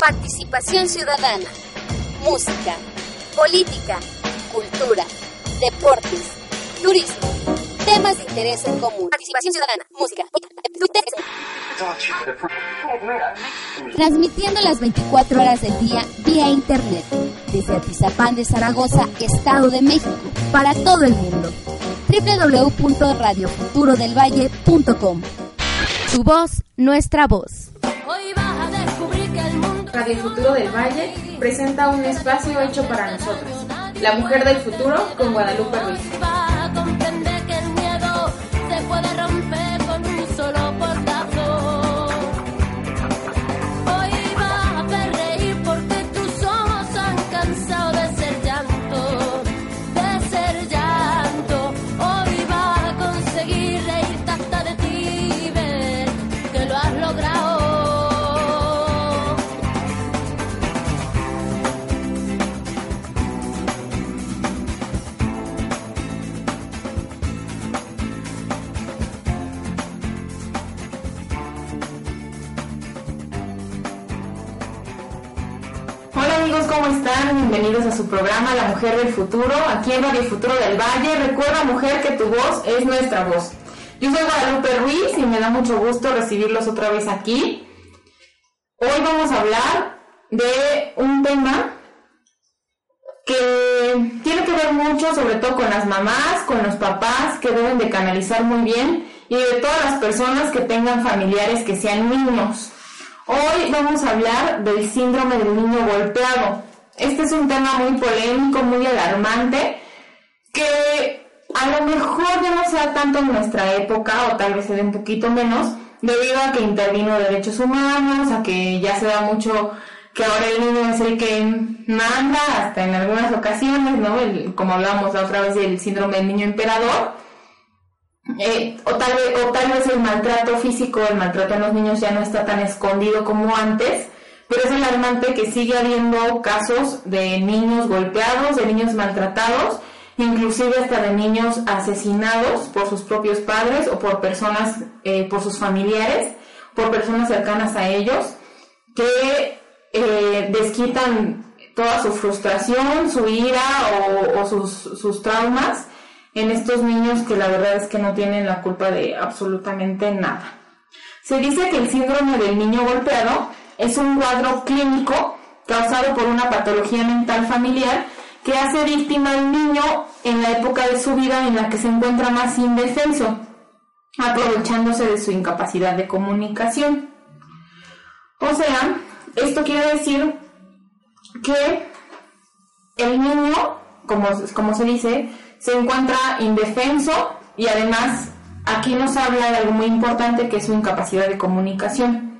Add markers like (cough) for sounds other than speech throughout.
Participación ciudadana. Música. Política. Cultura. Deportes. Turismo. Temas de interés en común. Participación ciudadana. Música. Transmitiendo las 24 horas del día vía internet. Desde Atizapán de Zaragoza, Estado de México. Para todo el mundo. www.radiofuturodelvalle.com Tu voz, nuestra voz. Radio Futuro del Valle presenta un espacio hecho para nosotros. La mujer del futuro con Guadalupe Ruiz. Bienvenidos a su programa La Mujer del Futuro, aquí en Radio Futuro del Valle. Recuerda, mujer, que tu voz es nuestra voz. Yo soy Guadalupe Ruiz y me da mucho gusto recibirlos otra vez aquí. Hoy vamos a hablar de un tema que tiene que ver mucho, sobre todo con las mamás, con los papás, que deben de canalizar muy bien, y de todas las personas que tengan familiares que sean niños. Hoy vamos a hablar del síndrome del niño golpeado. Este es un tema muy polémico, muy alarmante, que a lo mejor ya no sea tanto en nuestra época, o tal vez se dé un poquito menos, debido a que intervino derechos humanos, a que ya se da mucho que ahora el niño es el que manda, hasta en algunas ocasiones, ¿no? como hablábamos la otra vez del síndrome del niño emperador. Eh, o, tal vez, o tal vez el maltrato físico, el maltrato a los niños ya no está tan escondido como antes, pero es alarmante que sigue habiendo casos de niños golpeados, de niños maltratados, inclusive hasta de niños asesinados por sus propios padres o por personas, eh, por sus familiares, por personas cercanas a ellos, que eh, desquitan toda su frustración, su ira o, sus, sus traumas en estos niños que la verdad es que no tienen la culpa de absolutamente nada. Se dice que el síndrome del niño golpeado es un cuadro clínico causado por una patología mental familiar que hace víctima al niño en la época de su vida en la que se encuentra más indefenso, aprovechándose de su incapacidad de comunicación. O sea, esto quiere decir que el niño, como, se dice, se encuentra indefenso y además aquí nos habla de algo muy importante que es su incapacidad de comunicación.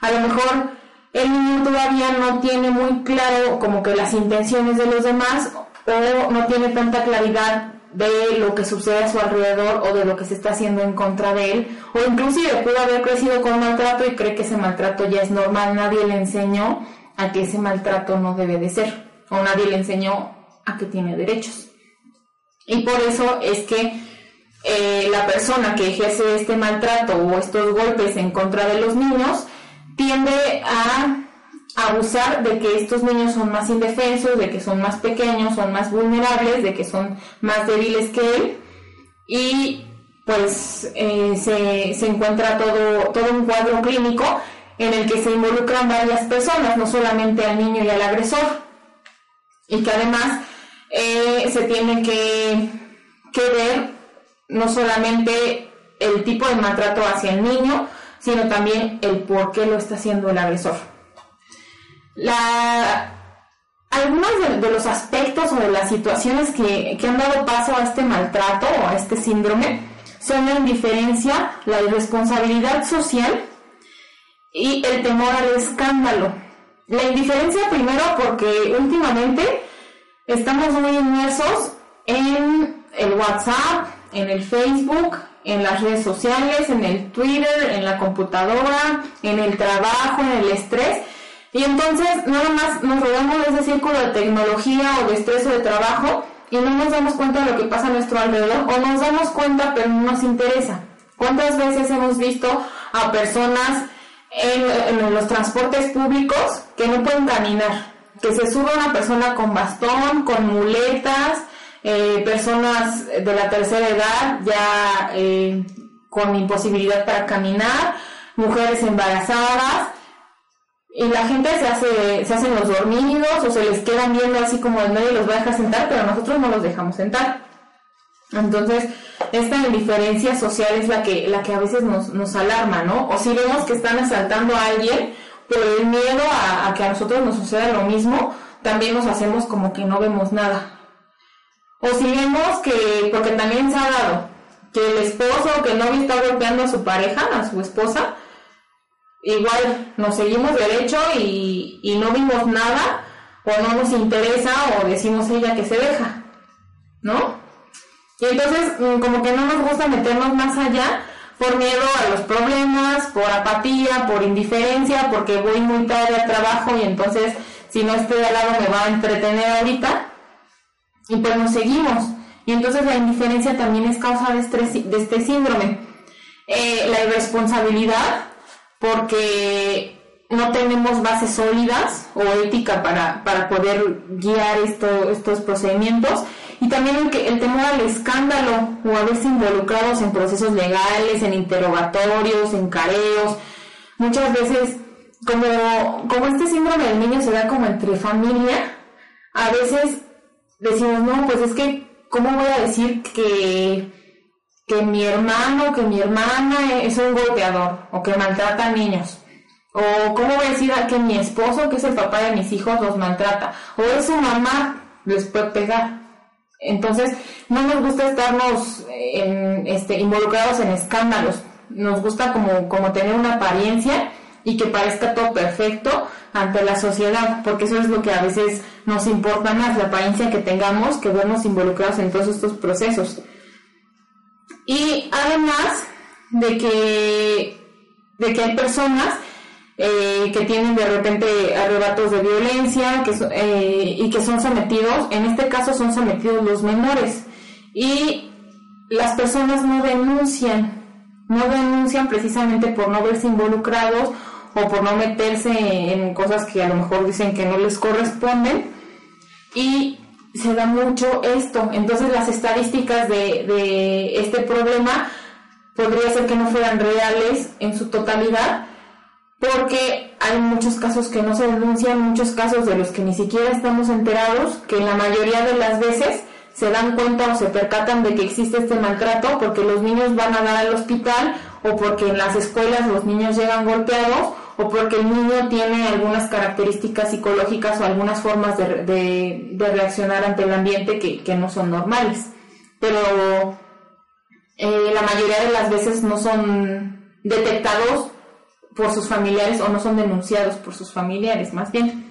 A lo mejor el niño todavía no tiene muy claro como que las intenciones de los demás o no tiene tanta claridad de lo que sucede a su alrededor o de lo que se está haciendo en contra de él o inclusive pudo haber crecido con maltrato y cree que ese maltrato ya es normal, nadie le enseñó a que ese maltrato no debe de ser o nadie le enseñó a que tiene derechos. Y por eso es que eh, la persona que ejerce este maltrato o estos golpes en contra de los niños tiende a abusar de que estos niños son más indefensos, de que son más pequeños, son más vulnerables, de que son más débiles que él. Y pues eh, se, se, encuentra todo, todo un cuadro clínico en el que se involucran varias personas, no solamente al niño y al agresor, y que además eh, se tiene que, que ver no solamente el tipo de maltrato hacia el niño, sino también el por qué lo está haciendo el agresor. algunos de, los aspectos o de las situaciones que, que han dado paso a este maltrato o a este síndrome son la indiferencia, la irresponsabilidad social y el temor al escándalo. La indiferencia primero porque últimamente estamos muy inmersos en el WhatsApp, en el Facebook, en las redes sociales, en el Twitter, en la computadora, en el trabajo, en el estrés. Y entonces nada más nos rodeamos de ese círculo de tecnología o de estrés o de trabajo y no nos damos cuenta de lo que pasa a nuestro alrededor o nos damos cuenta pero no nos interesa. ¿Cuántas veces hemos visto a personas en, los transportes públicos que no pueden caminar, que se sube una persona con bastón, con muletas, eh, personas de la tercera edad ya eh, con imposibilidad para caminar, mujeres embarazadas, y la gente se hace, se hacen los dormidos o se les quedan viendo así como nadie los va a dejar sentar, pero nosotros no los dejamos sentar. Entonces, esta indiferencia social es la que, la que a veces nos, nos alarma, ¿no? O si vemos que están asaltando a alguien, por el miedo a, a que a nosotros nos suceda lo mismo, también nos hacemos como que no vemos nada. O si vemos que, porque también se ha dado, que el esposo o que el novio está golpeando a su pareja, a su esposa, igual nos seguimos derecho y, y no vimos nada, o no nos interesa, o decimos ella que se deja, ¿no? Y entonces, mm, como que no nos gusta meternos más allá por miedo a los problemas, por apatía, por indiferencia, porque voy muy tarde al trabajo y entonces si no estoy al lado me va a entretener ahorita y pues nos seguimos. Y entonces la indiferencia también es causa de, de este síndrome. Eh, la irresponsabilidad, porque no tenemos bases sólidas o ética para, para poder guiar esto, estos procedimientos. Y también el, que, el temor al escándalo o a verse involucrados en procesos legales, en interrogatorios, en careos. Muchas veces, como, como este síndrome del niño se da como entre familia, a veces decimos, no, pues es que, ¿cómo voy a decir que, que mi hermano, que mi hermana es un golpeador o que maltrata a niños? O ¿cómo voy a decir que mi esposo, que es el papá de mis hijos, los maltrata? O es su mamá, les puede pegar. Entonces, no nos gusta estarnos en, este, involucrados en escándalos. Nos gusta como, como tener una apariencia y que parezca todo perfecto ante la sociedad, porque eso es lo que a veces nos importa más, la apariencia que tengamos, que vernos involucrados en todos estos procesos. Y además de que, de que hay personas eh, que tienen de repente arrebatos de violencia que, eh, y que son sometidos, en este caso son sometidos los menores. Y las personas no denuncian, no denuncian precisamente por no verse involucrados o por no meterse en cosas que a lo mejor dicen que no les corresponden. Y se da mucho esto. Entonces las estadísticas de, de este problema podría ser que no fueran reales en su totalidad, porque hay muchos casos que no se denuncian, muchos casos de los que ni siquiera estamos enterados, que la mayoría de las veces se dan cuenta o se percatan de que existe este maltrato porque los niños van a dar al hospital o porque en las escuelas los niños llegan golpeados o porque el niño tiene algunas características psicológicas o algunas formas de, reaccionar ante el ambiente que, no son normales. Pero eh, la mayoría de las veces no son detectados por sus familiares o no son denunciados por sus familiares, más bien.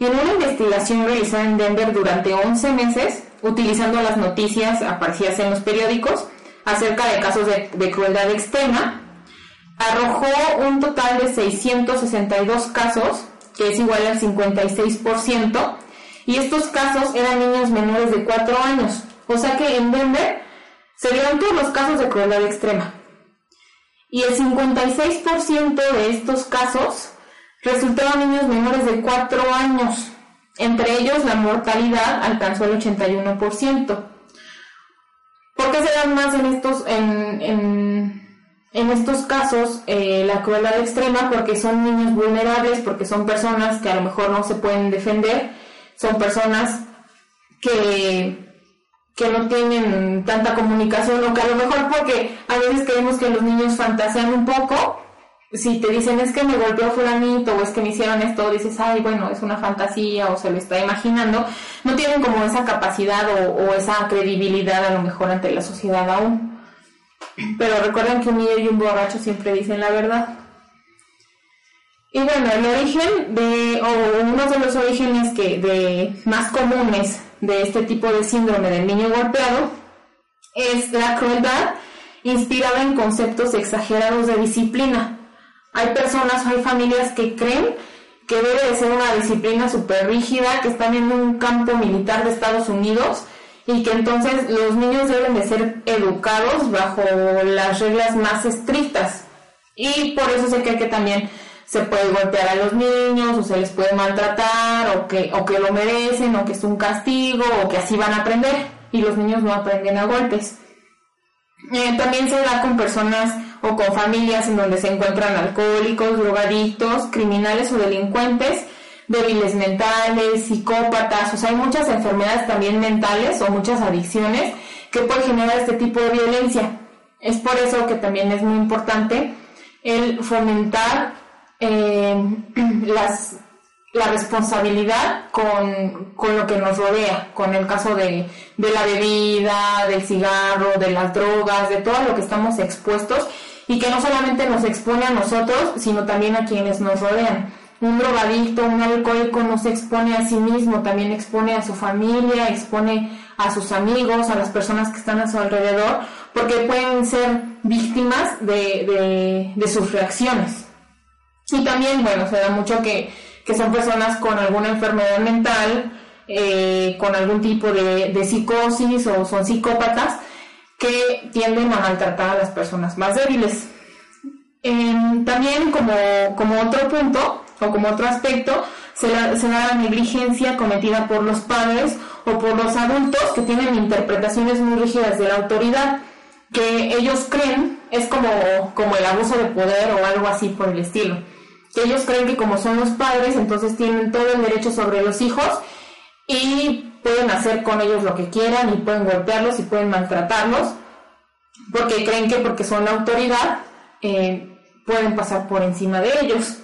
En una investigación realizada en Denver durante 11 meses, utilizando las noticias aparecidas en los periódicos acerca de casos de crueldad extrema, arrojó un total de 662 casos, que es igual al 56%, y estos casos eran niños menores de 4 años. O sea que en Denver se dieron todos los casos de crueldad extrema. Y el 56% de estos casos resultaron niños menores de 4 años. Entre ellos la mortalidad alcanzó el 81%. ¿Por qué se dan más en estos, en estos casos, eh, la crueldad extrema, porque son niños vulnerables, porque son personas que a lo mejor no se pueden defender, son personas que, que no tienen tanta comunicación, o que a lo mejor porque a veces creemos que los niños fantasean un poco, si te dicen es que me golpeó fulanito o es que me hicieron esto, dices, ay, bueno, es una fantasía o se lo está imaginando, no tienen como esa capacidad o esa credibilidad a lo mejor ante la sociedad aún. Pero recuerden que un niño y un borracho siempre dicen la verdad. Y bueno, el origen de, o uno de los orígenes que, más comunes de este tipo de síndrome del niño golpeado es la crueldad inspirada en conceptos exagerados de disciplina. Hay personas, hay familias que creen que debe de ser una disciplina súper rígida, que están en un campo militar de Estados Unidos y que entonces los niños deben de ser educados bajo las reglas más estrictas. Y por eso se cree que también se puede golpear a los niños o se les puede maltratar o que, o que lo merecen o que es un castigo o que así van a aprender y los niños no aprenden a golpes. Eh, también se da con personas o con familias en donde se encuentran alcohólicos, drogadictos, criminales o delincuentes, débiles mentales, psicópatas, o sea, hay muchas enfermedades también mentales o muchas adicciones que pueden generar este tipo de violencia. Es por eso que también es muy importante el fomentar eh, (clears throat) la responsabilidad con, lo que nos rodea, con el caso de, de, la bebida, del cigarro, de las drogas, de todo lo que estamos expuestos y que no solamente nos expone a nosotros, sino también a quienes nos rodean. Un drogadicto, un alcohólico no se expone a sí mismo, también expone a su familia, expone a sus amigos, a las personas que están a su alrededor, porque pueden ser víctimas de, de sus reacciones. Y también, bueno, se da mucho que que son personas con alguna enfermedad mental, eh, con algún tipo de, psicosis o son psicópatas que tienden a maltratar a las personas más débiles. Em, también como, como, otro punto o como otro aspecto, se, da la negligencia cometida por los padres o por los adultos que tienen interpretaciones muy rígidas de la autoridad, que ellos creen es como, como el abuso de poder o algo así por el estilo que ellos creen que como son los padres, entonces tienen todo el derecho sobre los hijos y pueden hacer con ellos lo que quieran y pueden golpearlos y pueden maltratarlos, porque creen que porque son la autoridad eh, pueden pasar por encima de ellos.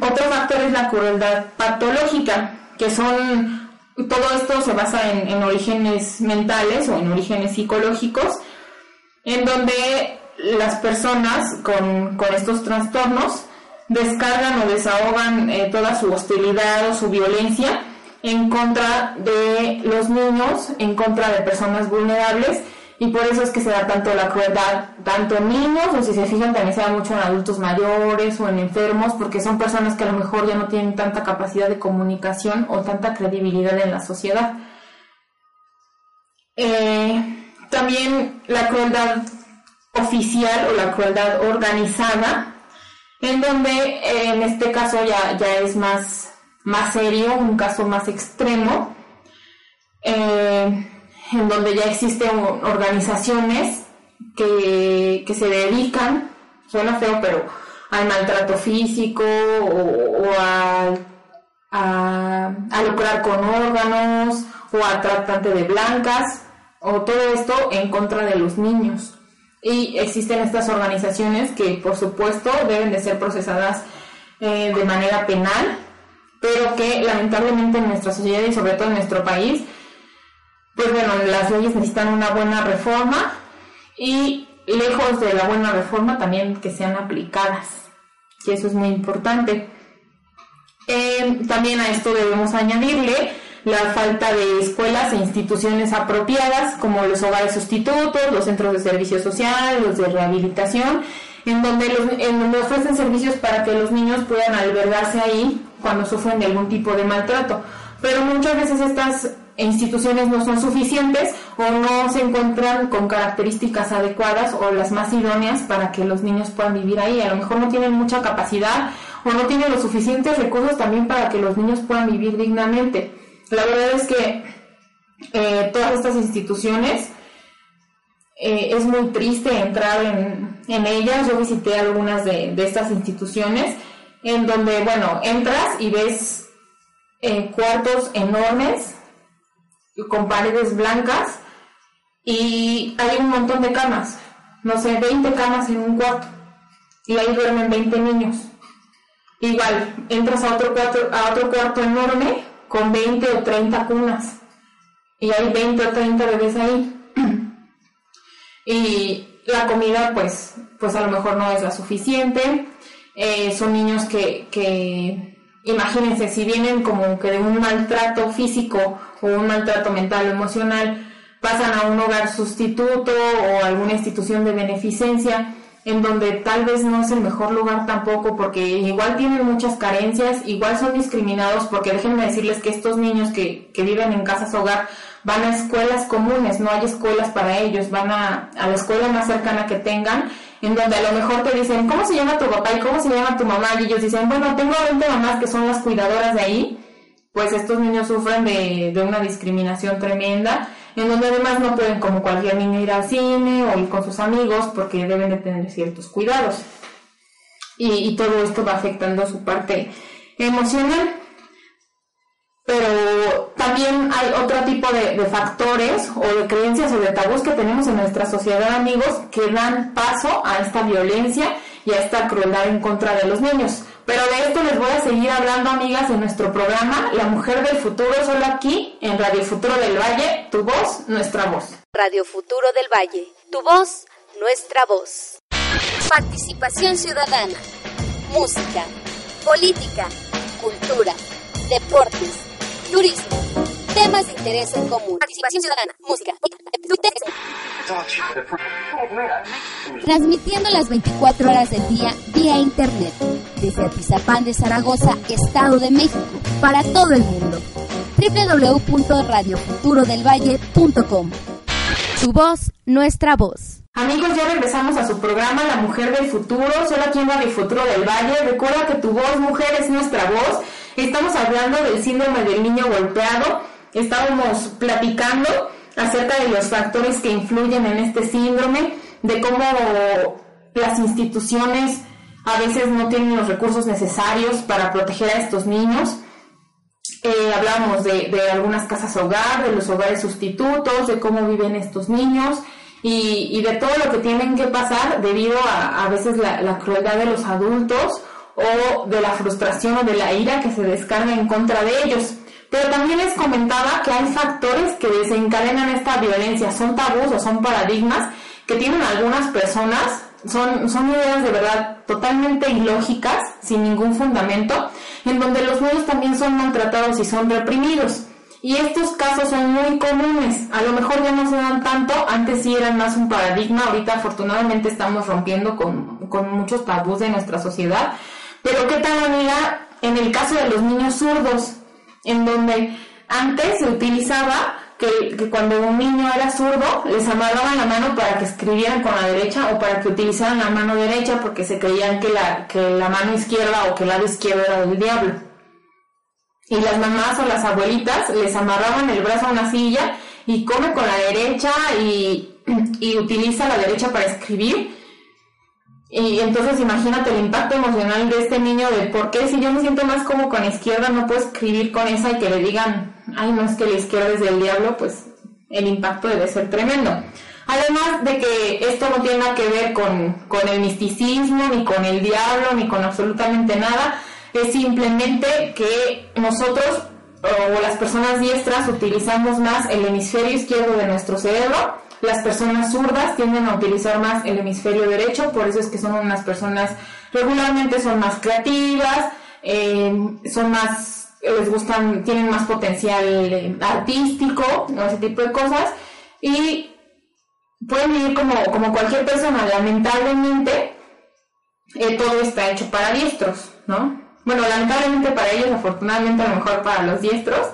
Otro factor es la crueldad patológica, que son, todo esto se basa en, orígenes mentales o en orígenes psicológicos, en donde las personas con, con estos trastornos descargan o desahogan eh, toda su hostilidad o su violencia en contra de los niños, en contra de personas vulnerables y por eso es que se da tanto la crueldad, tanto en niños o si se fijan también se da mucho en adultos mayores o en enfermos porque son personas que a lo mejor ya no tienen tanta capacidad de comunicación o tanta credibilidad en la sociedad. Eh, también la crueldad oficial o la crueldad organizada en donde en este caso ya, ya es más, más serio, un caso más extremo, eh, en donde ya existen organizaciones que, se dedican, suena feo, pero al maltrato físico o, a, a, lucrar con órganos o a tratante de blancas o todo esto en contra de los niños. Y existen estas organizaciones que por supuesto deben de ser procesadas eh, de manera penal, pero que lamentablemente en nuestra sociedad y sobre todo en nuestro país, pues bueno, las leyes necesitan una buena reforma y lejos de la buena reforma también que sean aplicadas, que eso es muy importante. Eh, también a esto debemos añadirle la falta de escuelas e instituciones apropiadas como los hogares sustitutos, los centros de servicio social, los de rehabilitación, en donde, los, en donde ofrecen servicios para que los niños puedan albergarse ahí cuando sufren de algún tipo de maltrato. Pero muchas veces estas instituciones no son suficientes o no se encuentran con características adecuadas o las más idóneas para que los niños puedan vivir ahí. A lo mejor no tienen mucha capacidad o no tienen los suficientes recursos también para que los niños puedan vivir dignamente. La verdad es que eh, todas estas instituciones eh, es muy triste entrar en, ellas. Yo visité algunas de, estas instituciones en donde, bueno, entras y ves eh, cuartos enormes con paredes blancas y hay un montón de camas, no sé, 20 camas en un cuarto y ahí duermen 20 niños. Igual, entras a otro cuarto, a otro cuarto enorme con 20 o 30 cunas. Y hay 20 o 30 bebés ahí. (clears throat) y la comida, pues, pues a lo mejor no es la suficiente. Eh, son niños que, que, imagínense, si vienen como que de un maltrato físico o un maltrato mental o emocional, pasan a un hogar sustituto o alguna institución de beneficencia en donde tal vez no es el mejor lugar tampoco porque igual tienen muchas carencias, igual son discriminados porque déjenme decirles que estos niños que, viven en casas hogar van a escuelas comunes, no hay escuelas para ellos, van a, a la escuela más cercana que tengan en donde a lo mejor te dicen, ¿cómo se llama tu papá y cómo se llama tu mamá? Y ellos dicen, bueno, tengo 20 mamás que son las cuidadoras de ahí, pues estos niños sufren de, de una discriminación tremenda, en donde además no pueden como cualquier niño ir al cine o ir con sus amigos porque deben de tener ciertos cuidados. Y, y todo esto va afectando su parte emocional. Pero también hay otro tipo de, factores o de creencias o de tabús que tenemos en nuestra sociedad, amigos, que dan paso a esta violencia y a esta crueldad en contra de los niños. Pero de esto les voy a seguir hablando, amigas, en nuestro programa La Mujer del Futuro, solo aquí en Radio Futuro del Valle, tu voz, nuestra voz. Radio Futuro del Valle, tu voz, nuestra voz. Participación ciudadana, música, política, cultura, deportes turismo, temas de interés en común, participación ciudadana, música, Transmitiendo las 24 horas del día vía internet, desde Atizapán de Zaragoza, Estado de México, para todo el mundo. www.radiofuturodelvalle.com Su voz, nuestra voz. Amigos, ya regresamos a su programa La Mujer del Futuro, solo aquí en Radio Futuro del Valle. Recuerda que tu voz, mujer, es nuestra voz Estamos hablando del síndrome del niño golpeado. Estábamos platicando acerca de los factores que influyen en este síndrome, de cómo las instituciones a veces no tienen los recursos necesarios para proteger a estos niños. Eh, hablamos de, algunas casas hogar, de los hogares sustitutos, de cómo viven estos niños y, de todo lo que tienen que pasar debido a a veces la crueldad de los adultos o de la frustración o de la ira que se descarga en contra de ellos. Pero también les comentaba que hay factores que desencadenan esta violencia, son tabús o son paradigmas que tienen algunas personas, son, son ideas de verdad totalmente ilógicas, sin ningún fundamento, en donde los niños también son maltratados y son reprimidos. Y estos casos son muy comunes, a lo mejor ya no se dan tanto, antes sí eran más un paradigma, ahorita afortunadamente estamos rompiendo con, con muchos tabús de nuestra sociedad, pero ¿qué tal, amiga, en el caso de los niños zurdos, en donde antes se utilizaba que, cuando un niño era zurdo, les amarraban la mano para que escribieran con la derecha o para que utilizaran la mano derecha porque se creían que la, que la mano izquierda o que el lado izquierdo era del diablo. Y las mamás o las abuelitas les amarraban el brazo a una silla y come con la derecha y, (clears throat) y utiliza la derecha para escribir y entonces imagínate el impacto emocional de este niño de por qué si yo me siento más como con izquierda no puedo escribir con esa y que le digan, ay no es que la izquierda es del diablo, pues el impacto debe ser tremendo. Además de que esto no tiene que ver con, con el misticismo, ni con el diablo, ni con absolutamente nada, es simplemente que nosotros o las personas diestras utilizamos más el hemisferio izquierdo de nuestro cerebro las personas zurdas tienden a utilizar más el hemisferio derecho, por eso es que son unas personas regularmente son más creativas, eh, son más, les gustan, tienen más potencial eh, artístico, ese tipo de cosas, y pueden vivir como, como cualquier persona, lamentablemente eh, todo está hecho para diestros, ¿no? Bueno, lamentablemente para ellos, afortunadamente a lo mejor para los diestros,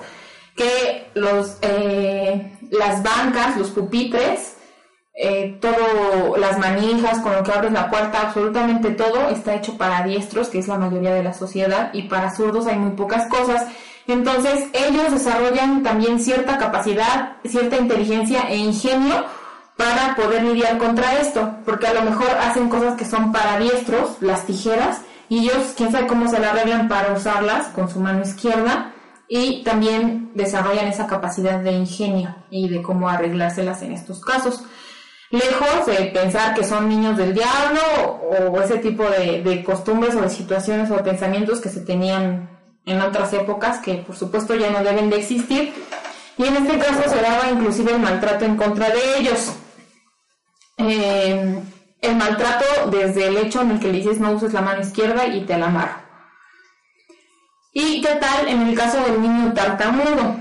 que los, las bancas, los pupitres, eh, todo, las manijas, con lo que abres la puerta, absolutamente todo está hecho para diestros, que es la mayoría de la sociedad, y para zurdos hay muy pocas cosas. Entonces ellos desarrollan también cierta capacidad, cierta inteligencia e ingenio para poder lidiar contra esto, porque a lo mejor hacen cosas que son para diestros, las tijeras, y ellos quién sabe cómo se la arreglan para usarlas con su mano izquierda y también desarrollan esa capacidad de ingenio y de cómo arreglárselas en estos casos. Lejos de pensar que son niños del diablo o ese tipo de, costumbres o de situaciones o pensamientos que se tenían en otras épocas que por supuesto ya no deben de existir y en este caso se daba inclusive el maltrato en contra de ellos. Eh, el maltrato desde el hecho en el que le dices no uses la mano izquierda y te la amarro ¿Y qué tal en el caso del niño tartamudo?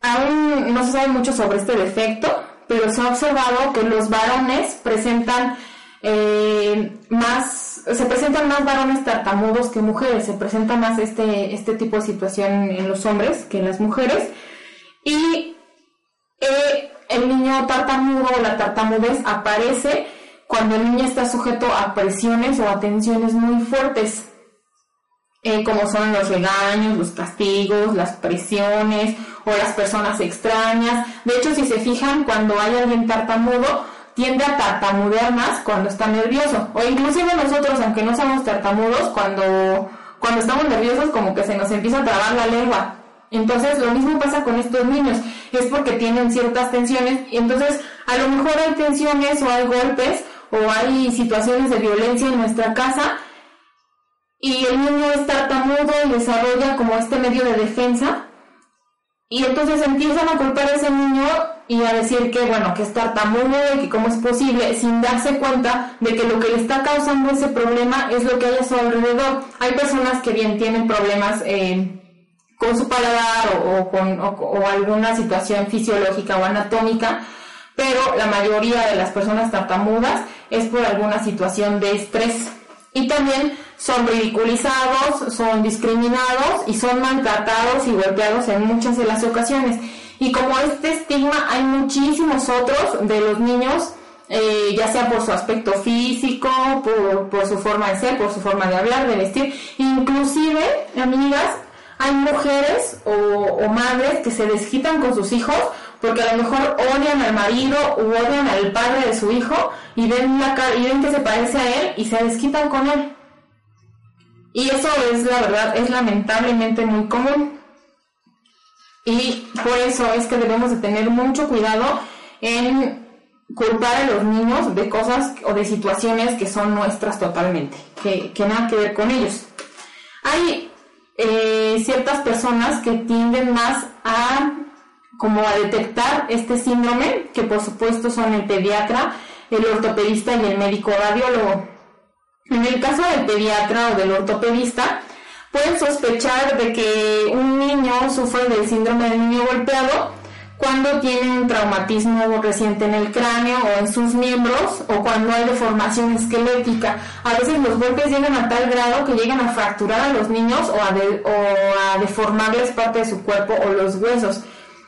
Aún no se sabe mucho sobre este defecto, pero se ha observado que los varones presentan eh, más, se presentan más varones tartamudos que mujeres, se presenta más este, este tipo de situación en los hombres que en las mujeres. Y eh, el niño tartamudo o la tartamudez aparece cuando el niño está sujeto a presiones o a tensiones muy fuertes, eh, como son los regaños, los castigos, las presiones o las personas extrañas. De hecho, si se fijan, cuando hay alguien tartamudo, tiende a tartamudear más cuando está nervioso. O inclusive nosotros, aunque no somos tartamudos, cuando, cuando estamos nerviosos como que se nos empieza a trabar la lengua. Entonces lo mismo pasa con estos niños, es porque tienen ciertas tensiones entonces a lo mejor hay tensiones o hay golpes o hay situaciones de violencia en nuestra casa y el niño es tartamudo y desarrolla como este medio de defensa y entonces empiezan a culpar a ese niño y a decir que bueno, que es tartamudo y que cómo es posible sin darse cuenta de que lo que le está causando ese problema es lo que hay a su alrededor. Hay personas que bien tienen problemas eh, con su paladar o, con o alguna situación fisiológica o anatómica, pero la mayoría de las personas tartamudas es por alguna situación de estrés. Y también son ridiculizados, son discriminados y son maltratados y golpeados en muchas de las ocasiones. Y como este estigma hay muchísimos otros de los niños, eh, ya sea por su aspecto físico, por, su forma de ser, por su forma de hablar, de vestir. Inclusive, amigas, hay mujeres o, o madres que se desquitan con sus hijos porque a lo mejor odian al marido o odian al padre de su hijo y ven, la, y ven que se parece a él y se desquitan con él. Y eso es la verdad, es lamentablemente muy común. Y por eso es que debemos de tener mucho cuidado en culpar a los niños de cosas o de situaciones que son nuestras totalmente, que, que nada que ver con ellos. Hay eh, ciertas personas que tienden más a como a detectar este síndrome, que por supuesto son el pediatra, el ortopedista y el médico radiólogo. En el caso del pediatra o del ortopedista, pueden sospechar de que un niño sufre del síndrome del niño golpeado cuando tiene un traumatismo reciente en el cráneo o en sus miembros o cuando hay deformación esquelética. A veces los golpes llegan a tal grado que llegan a fracturar a los niños o a, o a deformarles parte de su cuerpo o los huesos.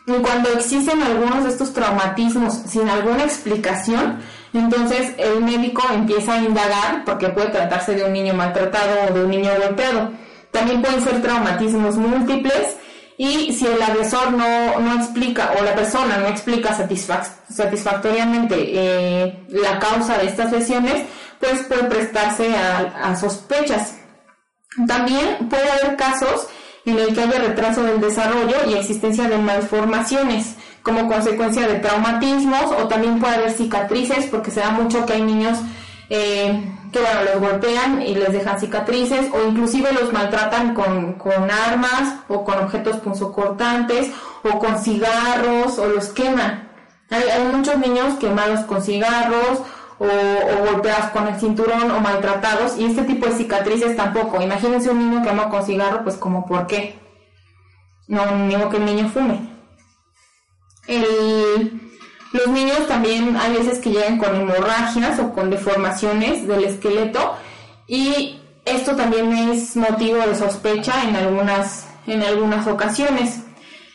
Y cuando existen algunos de estos traumatismos sin alguna explicación, entonces el médico empieza a indagar porque puede tratarse de un niño maltratado o de un niño golpeado. También pueden ser traumatismos múltiples y si el agresor no, no explica o la persona no explica satisfactoriamente eh, la causa de estas lesiones, pues puede prestarse a, a sospechas. También puede haber casos en el que haya retraso del desarrollo y existencia de malformaciones como consecuencia de traumatismos o también puede haber cicatrices porque se da mucho que hay niños eh, que bueno, los golpean y les dejan cicatrices o inclusive los maltratan con, con armas o con objetos punzocortantes o con cigarros o los queman. Hay, hay muchos niños quemados con cigarros o, golpeados con el cinturón o maltratados y este tipo de cicatrices tampoco. Imagínense un niño quemado con cigarro, pues como por qué. No, digo que el niño fume. El, los niños también hay veces que llegan con hemorragias o con deformaciones del esqueleto y esto también es motivo de sospecha en algunas, en algunas ocasiones.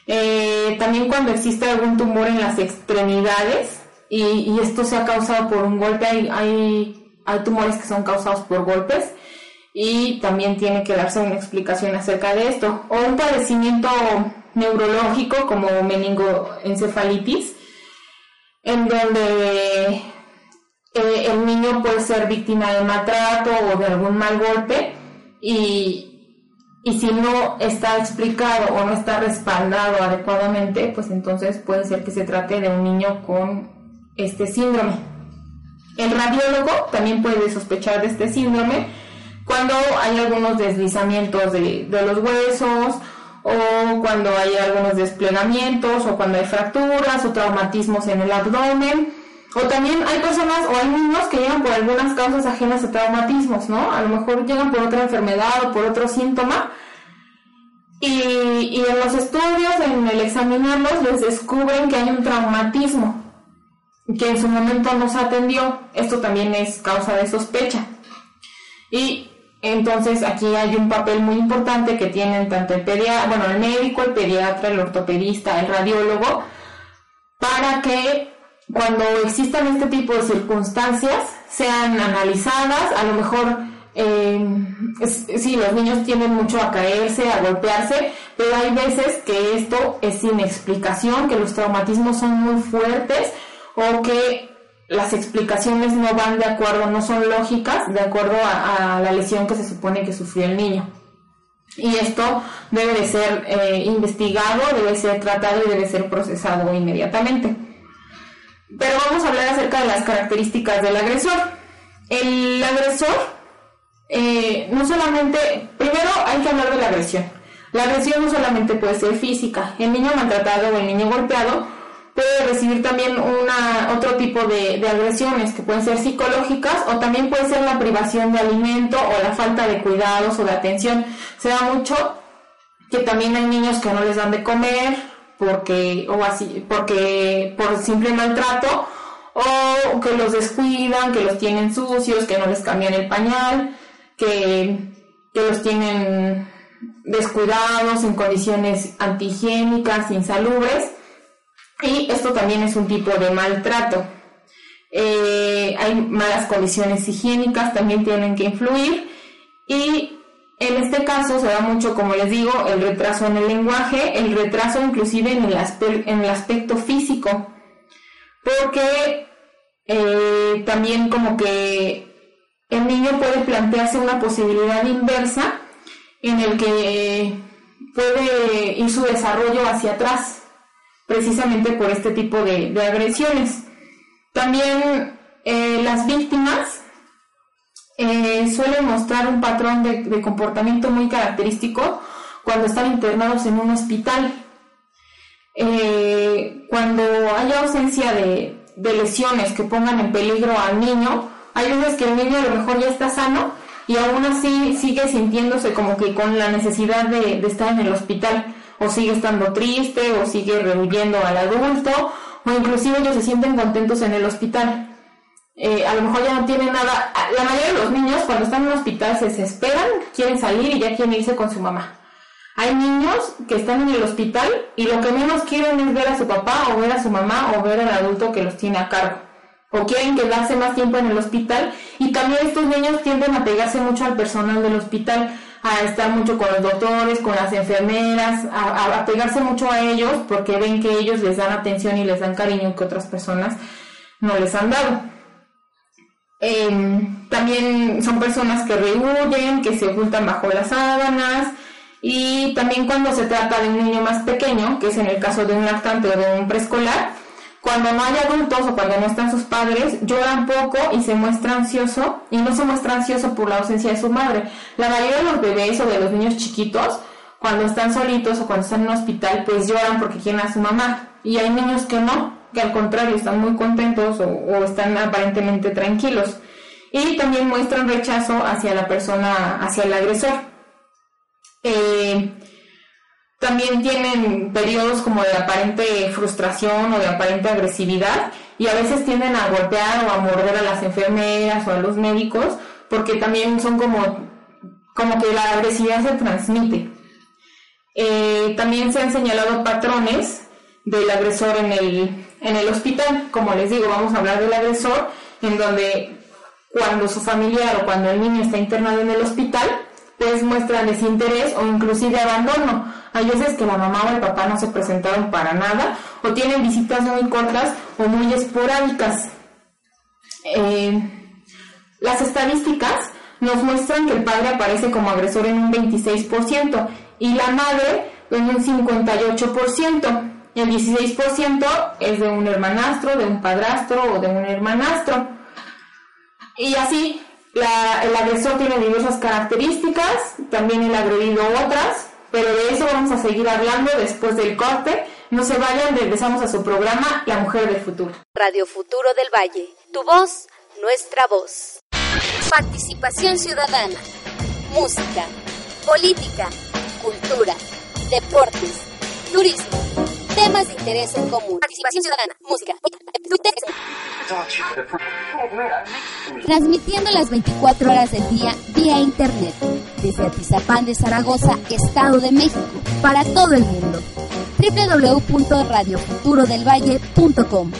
Eh, también cuando existe algún tumor en las extremidades y, esto se ha causado por un golpe, hay, hay, tumores que son causados por golpes y también tiene que darse una explicación acerca de esto. O un padecimiento neurológico como meningoencefalitis, en donde eh, el niño puede ser víctima de maltrato o de algún mal golpe y, y si no está explicado o no está respaldado adecuadamente, pues entonces puede ser que se trate de un niño con este síndrome. El radiólogo también puede sospechar de este síndrome cuando hay algunos deslizamientos de, de los huesos o cuando hay algunos desplegamientos, o cuando hay fracturas o traumatismos en el abdomen. O también hay personas o hay niños que llegan por algunas causas ajenas a traumatismos, ¿no? A lo mejor llegan por otra enfermedad o por otro síntoma. Y, y en los estudios, en el examinarlos, les descubren que hay un traumatismo que en su momento no se atendió. Esto también es causa de sospecha. Y entonces aquí hay un papel muy importante que tienen tanto el pediatra, bueno, el médico, el pediatra, el ortopedista, el radiólogo, para que cuando existan este tipo de circunstancias, sean analizadas, a lo mejor eh, sí, los niños tienden mucho a caerse, a golpearse, pero hay veces que esto es sin explicación, que los traumatismos son muy fuertes o que las explicaciones no van de acuerdo, no son lógicas de acuerdo a, la lesión que se supone que sufrió el niño. Y esto debe de ser eh, investigado, debe ser tratado y debe ser procesado inmediatamente. Pero vamos a hablar acerca de las características del agresor. El agresor eh, no solamente, primero hay que hablar de la agresión. La agresión no solamente puede ser física. El niño maltratado o el niño golpeado puede recibir también una, otro tipo de, de, agresiones que pueden ser psicológicas o también puede ser la privación de alimento o la falta de cuidados o de atención. Se da mucho que también hay niños que no les dan de comer porque o así porque por simple maltrato o que los descuidan, que los tienen sucios, que no les cambian el pañal que, los tienen descuidados, en condiciones antihigiénicas, insalubres. Y esto también es un tipo de maltrato. Eh, hay malas condiciones higiénicas, también tienen que influir. Y en este caso se da mucho, como les digo, el retraso en el lenguaje, el retraso inclusive en el, aspecto físico. Porque eh, también como que el niño puede plantearse una posibilidad inversa en el que puede ir su desarrollo hacia atrás, precisamente por este tipo de, agresiones. También eh, las víctimas eh, suelen mostrar un patrón de, comportamiento muy característico cuando están internados en un hospital. Eh, cuando hay ausencia de, de lesiones que pongan en peligro al niño, hay veces que el niño a lo mejor ya está sano y aún así sigue sintiéndose como que con la necesidad de, estar en el hospital o sigue estando triste o sigue rehuyendo al adulto o inclusive ellos se sienten contentos en el hospital. Eh, a lo mejor ya no tienen nada. La mayoría de los niños cuando están en el hospital se desesperan, quieren salir y ya quieren irse con su mamá. Hay niños que están en el hospital y lo que menos quieren es ver a su papá o ver a su mamá o ver al adulto que los tiene a cargo o quieren quedarse más tiempo en el hospital y también estos niños tienden a pegarse mucho al personal del hospital, a estar mucho con los doctores, con las enfermeras, a, pegarse mucho a ellos porque ven que ellos les dan atención y les dan cariño que otras personas no les han dado. Em, también son personas que rehuyen, que se ocultan bajo las sábanas y también cuando se trata de un niño más pequeño, que es en el caso de un lactante o de un preescolar, cuando no hay adultos o cuando no están sus padres, lloran poco y se muestra ansioso, y no se muestra ansioso por la ausencia de su madre. La mayoría de los bebés o de los niños chiquitos, cuando están solitos o cuando están en un hospital, pues lloran porque quieren a su mamá. Y hay niños que no, que al contrario están muy contentos o, están aparentemente tranquilos. Y también muestran rechazo hacia la persona, hacia el agresor. Eh, también tienen periodos como de aparente frustración o de aparente agresividad y a veces tienden a golpear o a morder a las enfermeras o a los médicos porque también son como, como que la agresividad se transmite. Eh, también se han señalado patrones del agresor en el, en el hospital. Como les digo, vamos a hablar del agresor en donde cuando su familiar o cuando el niño está internado en el hospital, pues muestran desinterés o inclusive abandono hay veces que la mamá o el papá no se presentaron para nada o tienen visitas muy cortas o muy esporádicas. Eh, las estadísticas nos muestran que el padre aparece como agresor en un 26% y la madre en un 58%. El 16% es de un hermanastro, de un padrastro o de un hermanastro. Y así, el agresor tiene diversas características, también el agredido otras, pero de eso vamos a seguir hablando después del corte. No se vayan, regresamos a su programa La Mujer del Futuro. Radio Futuro del Valle, tu voz, nuestra voz. Participación ciudadana, música, política, cultura, deportes, turismo, temas de interés en común. Participación ciudadana, música, Transmitiendo las 24 horas del día vía internet desde Atizapán de Zaragoza, Estado de México, para todo el mundo. www.radiofuturodelvalle.com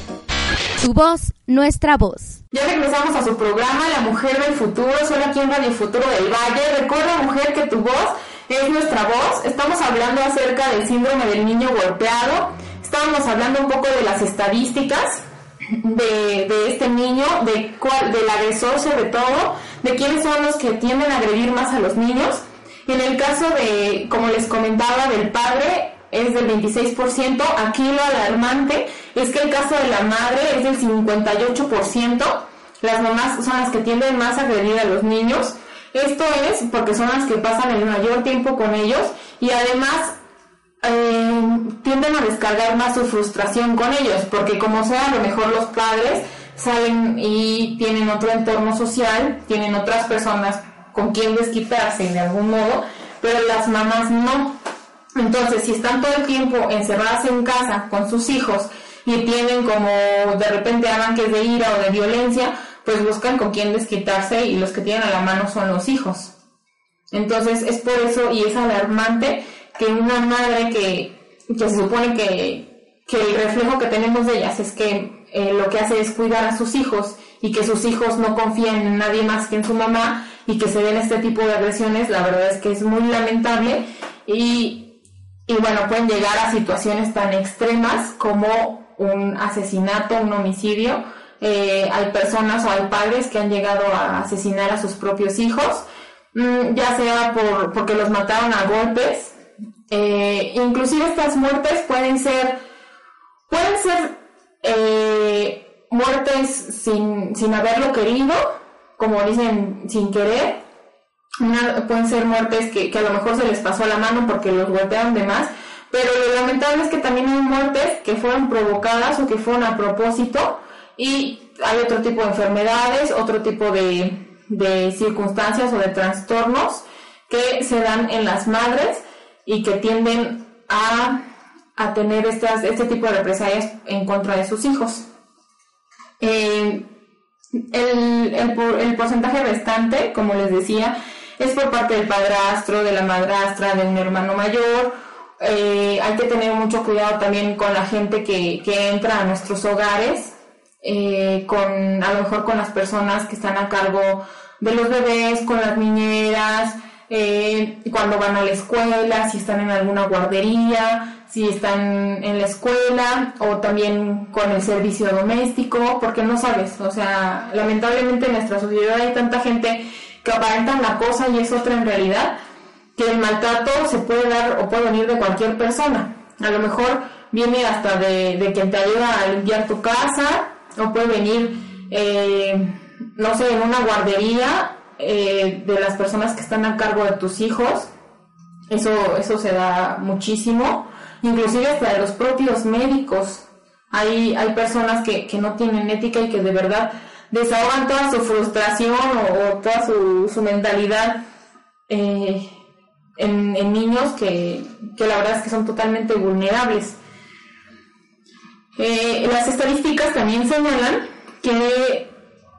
Tu voz, nuestra voz. Ya regresamos a su programa La Mujer del Futuro, solo aquí en Radio Futuro del Valle. Recuerda, mujer, que tu voz es nuestra voz. Estamos hablando acerca del síndrome del niño golpeado. Estábamos hablando un poco de las estadísticas de, este niño, de del agresor sobre todo, de quiénes son los que tienden a agredir más a los niños. En el caso de, como les comentaba, del padre es del 26%. Aquí lo alarmante es que el caso de la madre es del 58%. Las mamás son las que tienden más a agredir a los niños. Esto es porque son las que pasan el mayor tiempo con ellos y además eh, tienden a descargar más su frustración con ellos, porque como sea, a lo mejor los padres salen y tienen otro entorno social, tienen otras personas con quien desquitarse de algún modo, pero las mamás no. Entonces, si están todo el tiempo encerradas en casa con sus hijos y tienen como de repente arranques de ira o de violencia, pues buscan con quién desquitarse y los que tienen a la mano son los hijos. Entonces, es por eso y es alarmante que una madre que, que se supone que, que, el reflejo que tenemos de ellas es que eh, lo que hace es cuidar a sus hijos y que sus hijos no confían en nadie más que en su mamá y que se den este tipo de agresiones, la verdad es que es muy lamentable y, y bueno, pueden llegar a situaciones tan extremas como un asesinato, un homicidio. Eh, hay personas o hay padres que han llegado a asesinar a sus propios hijos, mm, ya sea por, porque los mataron a golpes, eh, inclusive estas muertes pueden ser, pueden ser eh, muertes sin, sin haberlo querido, como dicen, sin querer. pueden ser muertes que, que, a lo mejor se les pasó la mano porque los golpearon de más, pero lo lamentable es que también hay muertes que fueron provocadas o que fueron a propósito y hay otro tipo de enfermedades, otro tipo de, de circunstancias o de trastornos que se dan en las madres y que tienden a, a tener estas, este tipo de represalias en contra de sus hijos. Eh, el, el, porcentaje restante, como les decía, es por parte del padrastro, de la madrastra, de un hermano mayor. Eh, hay que tener mucho cuidado también con la gente que, que entra a nuestros hogares, eh, con a lo mejor con las personas que están a cargo de los bebés, con las niñeras, eh, cuando van a la escuela, si están en alguna guardería, si están en la escuela o también con el servicio doméstico, porque no sabes, o sea, lamentablemente en nuestra sociedad hay tanta gente que aparenta una cosa y es otra en realidad, que el maltrato se puede dar o puede venir de cualquier persona. A lo mejor viene hasta de, quien te ayuda a limpiar tu casa, o puede venir, eh, no sé, en una guardería eh, de las personas que están a cargo de tus hijos. Eso, eso se da muchísimo. Inclusive hasta de los propios médicos. Hay, hay personas que, no tienen ética y que de verdad desahogan toda su frustración o, toda su, mentalidad eh, en, niños que, la verdad es que son totalmente vulnerables. Eh, las estadísticas también señalan que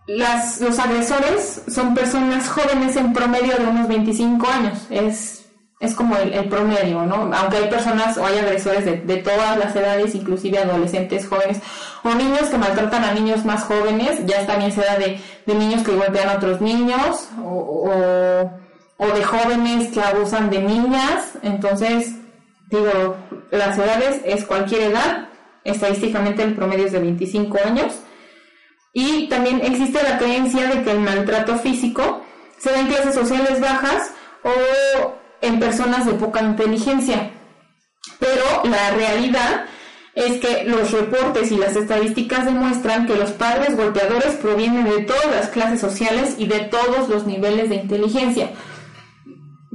las, los agresores son personas jóvenes en promedio de unos 25 años. Es, es como el, promedio, ¿no? Aunque hay personas o hay agresores de, de, todas las edades, inclusive adolescentes jóvenes o niños que maltratan a niños más jóvenes. Ya también se da de, de niños que golpean a otros niños o, o, o de jóvenes que abusan de niñas. Entonces, digo, las edades es cualquier edad. Estadísticamente el promedio es de 25 años y también existe la creencia de que el maltrato físico se da en clases sociales bajas o en personas de poca inteligencia. Pero la realidad es que los reportes y las estadísticas demuestran que los padres golpeadores provienen de todas las clases sociales y de todos los niveles de inteligencia.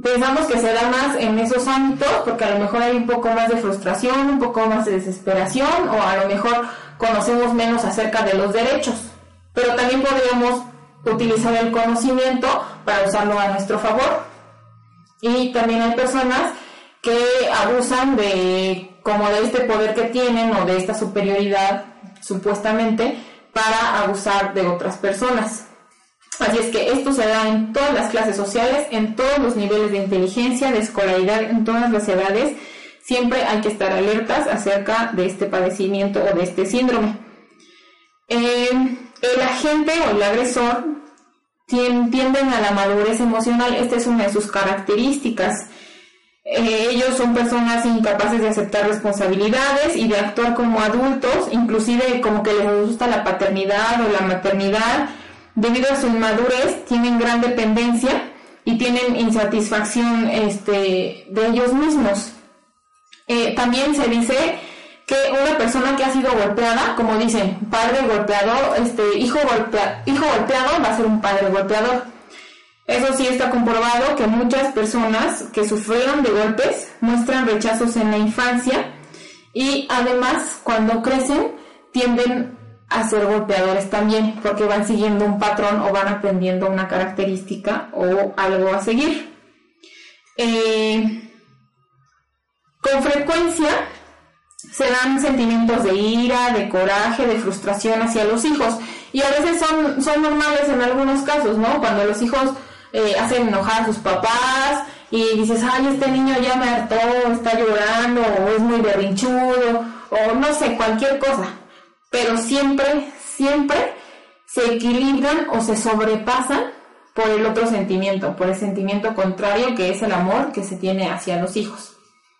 Pensamos que se da más en esos ámbitos porque a lo mejor hay un poco más de frustración, un poco más de desesperación o a lo mejor conocemos menos acerca de los derechos pero también podríamos utilizar el conocimiento para usarlo a nuestro favor. Y también hay personas que abusan de como de este poder que tienen o de esta superioridad supuestamente para abusar de otras personas. Así es que esto se da en todas las clases sociales, en todos los niveles de inteligencia, de escolaridad, en todas las edades. Siempre hay que estar alertas acerca de este padecimiento o de este síndrome. Eh, el agente o el agresor tienden a la madurez emocional, esta es una de sus características. Eh, ellos son personas incapaces de aceptar responsabilidades y de actuar como adultos, inclusive como que les gusta la paternidad o la maternidad. Debido a su inmadurez, tienen gran dependencia y tienen insatisfacción este, de ellos mismos. Eh, también se dice que una persona que ha sido golpeada, como dicen, padre golpeado, este, hijo, hijo golpeado va a ser un padre golpeador. Eso sí está comprobado que muchas personas que sufrieron de golpes muestran rechazos en la infancia y además cuando crecen tienden a ser golpeadores también porque van siguiendo un patrón o van aprendiendo una característica o algo a seguir. Eh, con frecuencia se dan sentimientos de ira, de coraje, de frustración hacia los hijos y a veces son, son normales en algunos casos, ¿no? Cuando los hijos eh, hacen enojar a sus papás y dices, ay, este niño ya me hartó, está llorando, o es muy berrinchudo, o no sé, cualquier cosa. Pero siempre, siempre se equilibran o se sobrepasan por el otro sentimiento, por el sentimiento contrario que es el amor que se tiene hacia los hijos.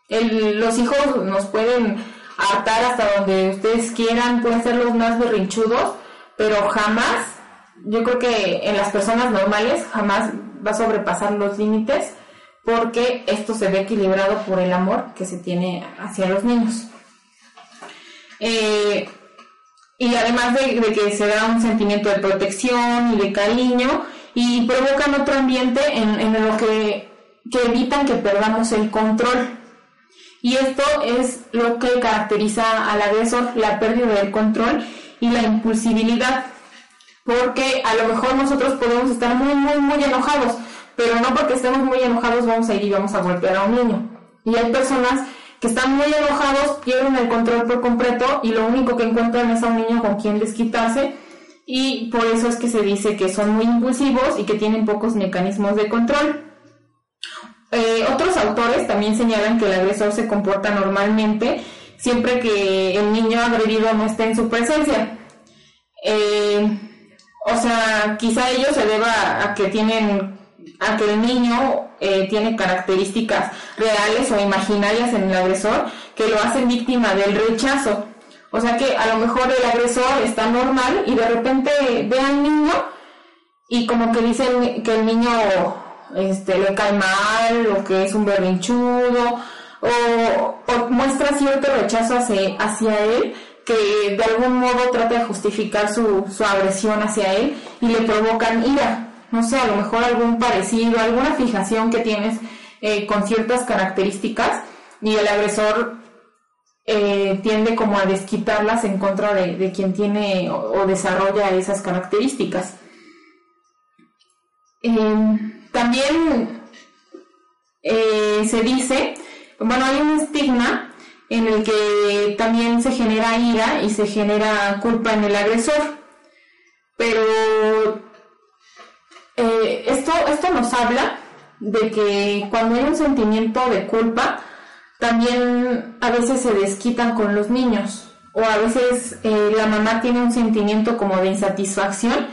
los hijos nos pueden hartar hasta donde ustedes quieran, pueden ser los más berrinchudos, pero jamás yo creo que en las personas normales jamás va a sobrepasar los límites porque esto se ve equilibrado por el amor que se tiene hacia los niños. Eh, y además de, que se da un sentimiento de protección y de cariño y provocan otro ambiente en, en lo que, que evitan que perdamos el control. Y esto es lo que caracteriza al agresor, la pérdida del control y la impulsibilidad porque a lo mejor nosotros podemos estar muy, muy, muy enojados, pero no porque estemos muy enojados vamos a ir y vamos a golpear a un niño. Y hay personas que están muy enojados, pierden el control por completo y lo único que encuentran es a un niño con quien desquitarse y por eso es que se dice que son muy impulsivos y que tienen pocos mecanismos de control. Eh, otros autores también señalan que el agresor se comporta normalmente siempre que el niño agredido no esté en su presencia. Eh, o sea, quizá ello se deba a que tienen, a que el niño eh, tiene características reales o imaginarias en el agresor que lo hacen víctima del rechazo. O sea que a lo mejor el agresor está normal y de repente ve al niño y como que dicen que el niño este, le cae mal o que es un berrinchudo o, muestra cierto rechazo hacia, hacia él que de algún modo trata de justificar su, agresión hacia él y le provocan ira. No sé, a lo mejor algún parecido, alguna fijación que tienes eh, con ciertas características y el agresor eh, tiende como a desquitarlas en contra de, quien tiene o, desarrolla esas características. Em, también eh, se dice, bueno, hay un estigma en el que también se genera ira y se genera culpa en el agresor. Pero eh, esto, esto nos habla de que cuando hay un sentimiento de culpa, también a veces se desquitan con los niños o a veces eh, la mamá tiene un sentimiento como de insatisfacción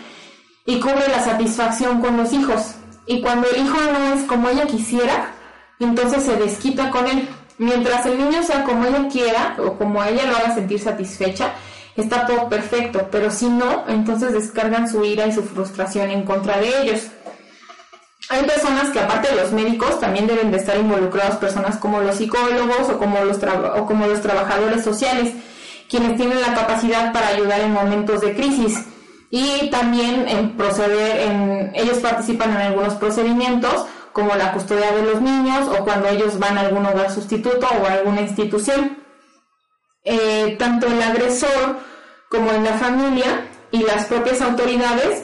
y cubre la satisfacción con los hijos. Y cuando el hijo no es como ella quisiera, entonces se desquita con él. Mientras el niño sea como ella quiera o como ella lo haga sentir satisfecha, está todo perfecto, pero si no, entonces descargan su ira y su frustración en contra de ellos. Hay personas que aparte de los médicos también deben de estar involucrados, personas como los psicólogos o como los, o como los trabajadores sociales, quienes tienen la capacidad para ayudar en momentos de crisis y también en proceder, en, ellos participan en algunos procedimientos como la custodia de los niños o cuando ellos van a algún hogar sustituto o a alguna institución. Eh, tanto el agresor como en la familia y las propias autoridades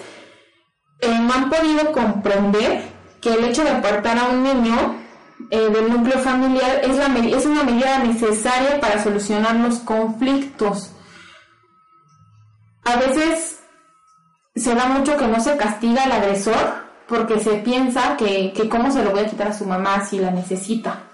eh, no han podido comprender que el hecho de apartar a un niño eh, del núcleo familiar es, la, es una medida necesaria para solucionar los conflictos. A veces se da mucho que no se castiga al agresor porque se piensa que, que cómo se lo voy a quitar a su mamá si la necesita.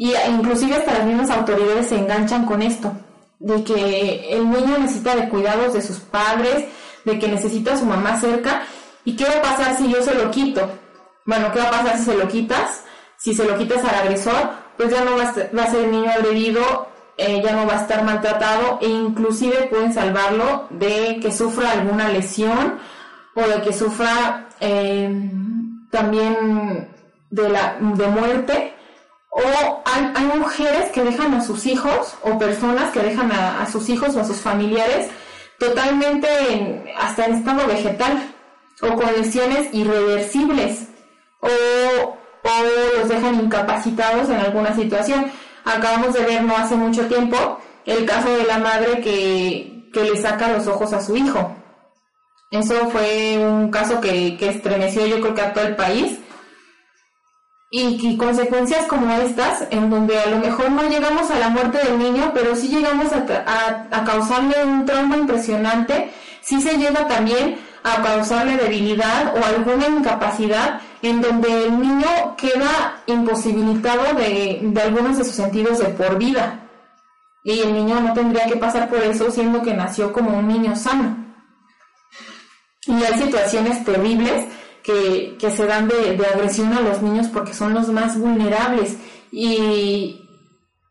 Y inclusive hasta las mismas autoridades se enganchan con esto. de que el niño necesita de cuidados de sus padres, de que necesita a su mamá cerca. ¿Y qué va a pasar si yo se lo quito? Bueno, ¿qué va a pasar si se lo quitas? Si se lo quitas al agresor, pues ya no va a ser, va a ser el niño agredido, eh, ya no va a estar maltratado e inclusive pueden salvarlo de que sufra alguna lesión o de que sufra eh, también de, la, de muerte o hay, hay, mujeres que dejan a sus hijos o personas que dejan a, sus hijos o a sus familiares totalmente en, hasta en estado vegetal o con lesiones irreversibles o, o los dejan incapacitados en alguna situación. Acabamos de ver no hace mucho tiempo el caso de la madre que, que le saca los ojos a su hijo. Eso fue un caso que, que estremeció yo creo que a todo el país y, consecuencias como estas, en donde a lo mejor no llegamos a la muerte del niño, pero sí llegamos a, a, causarle un trauma impresionante, sí se llega también a causarle debilidad o alguna incapacidad en donde el niño queda imposibilitado de, de algunos de sus sentidos de por vida. Y el niño no tendría que pasar por eso siendo que nació como un niño sano. Y hay situaciones terribles que, se dan de, agresión a los niños porque son los más vulnerables. Y,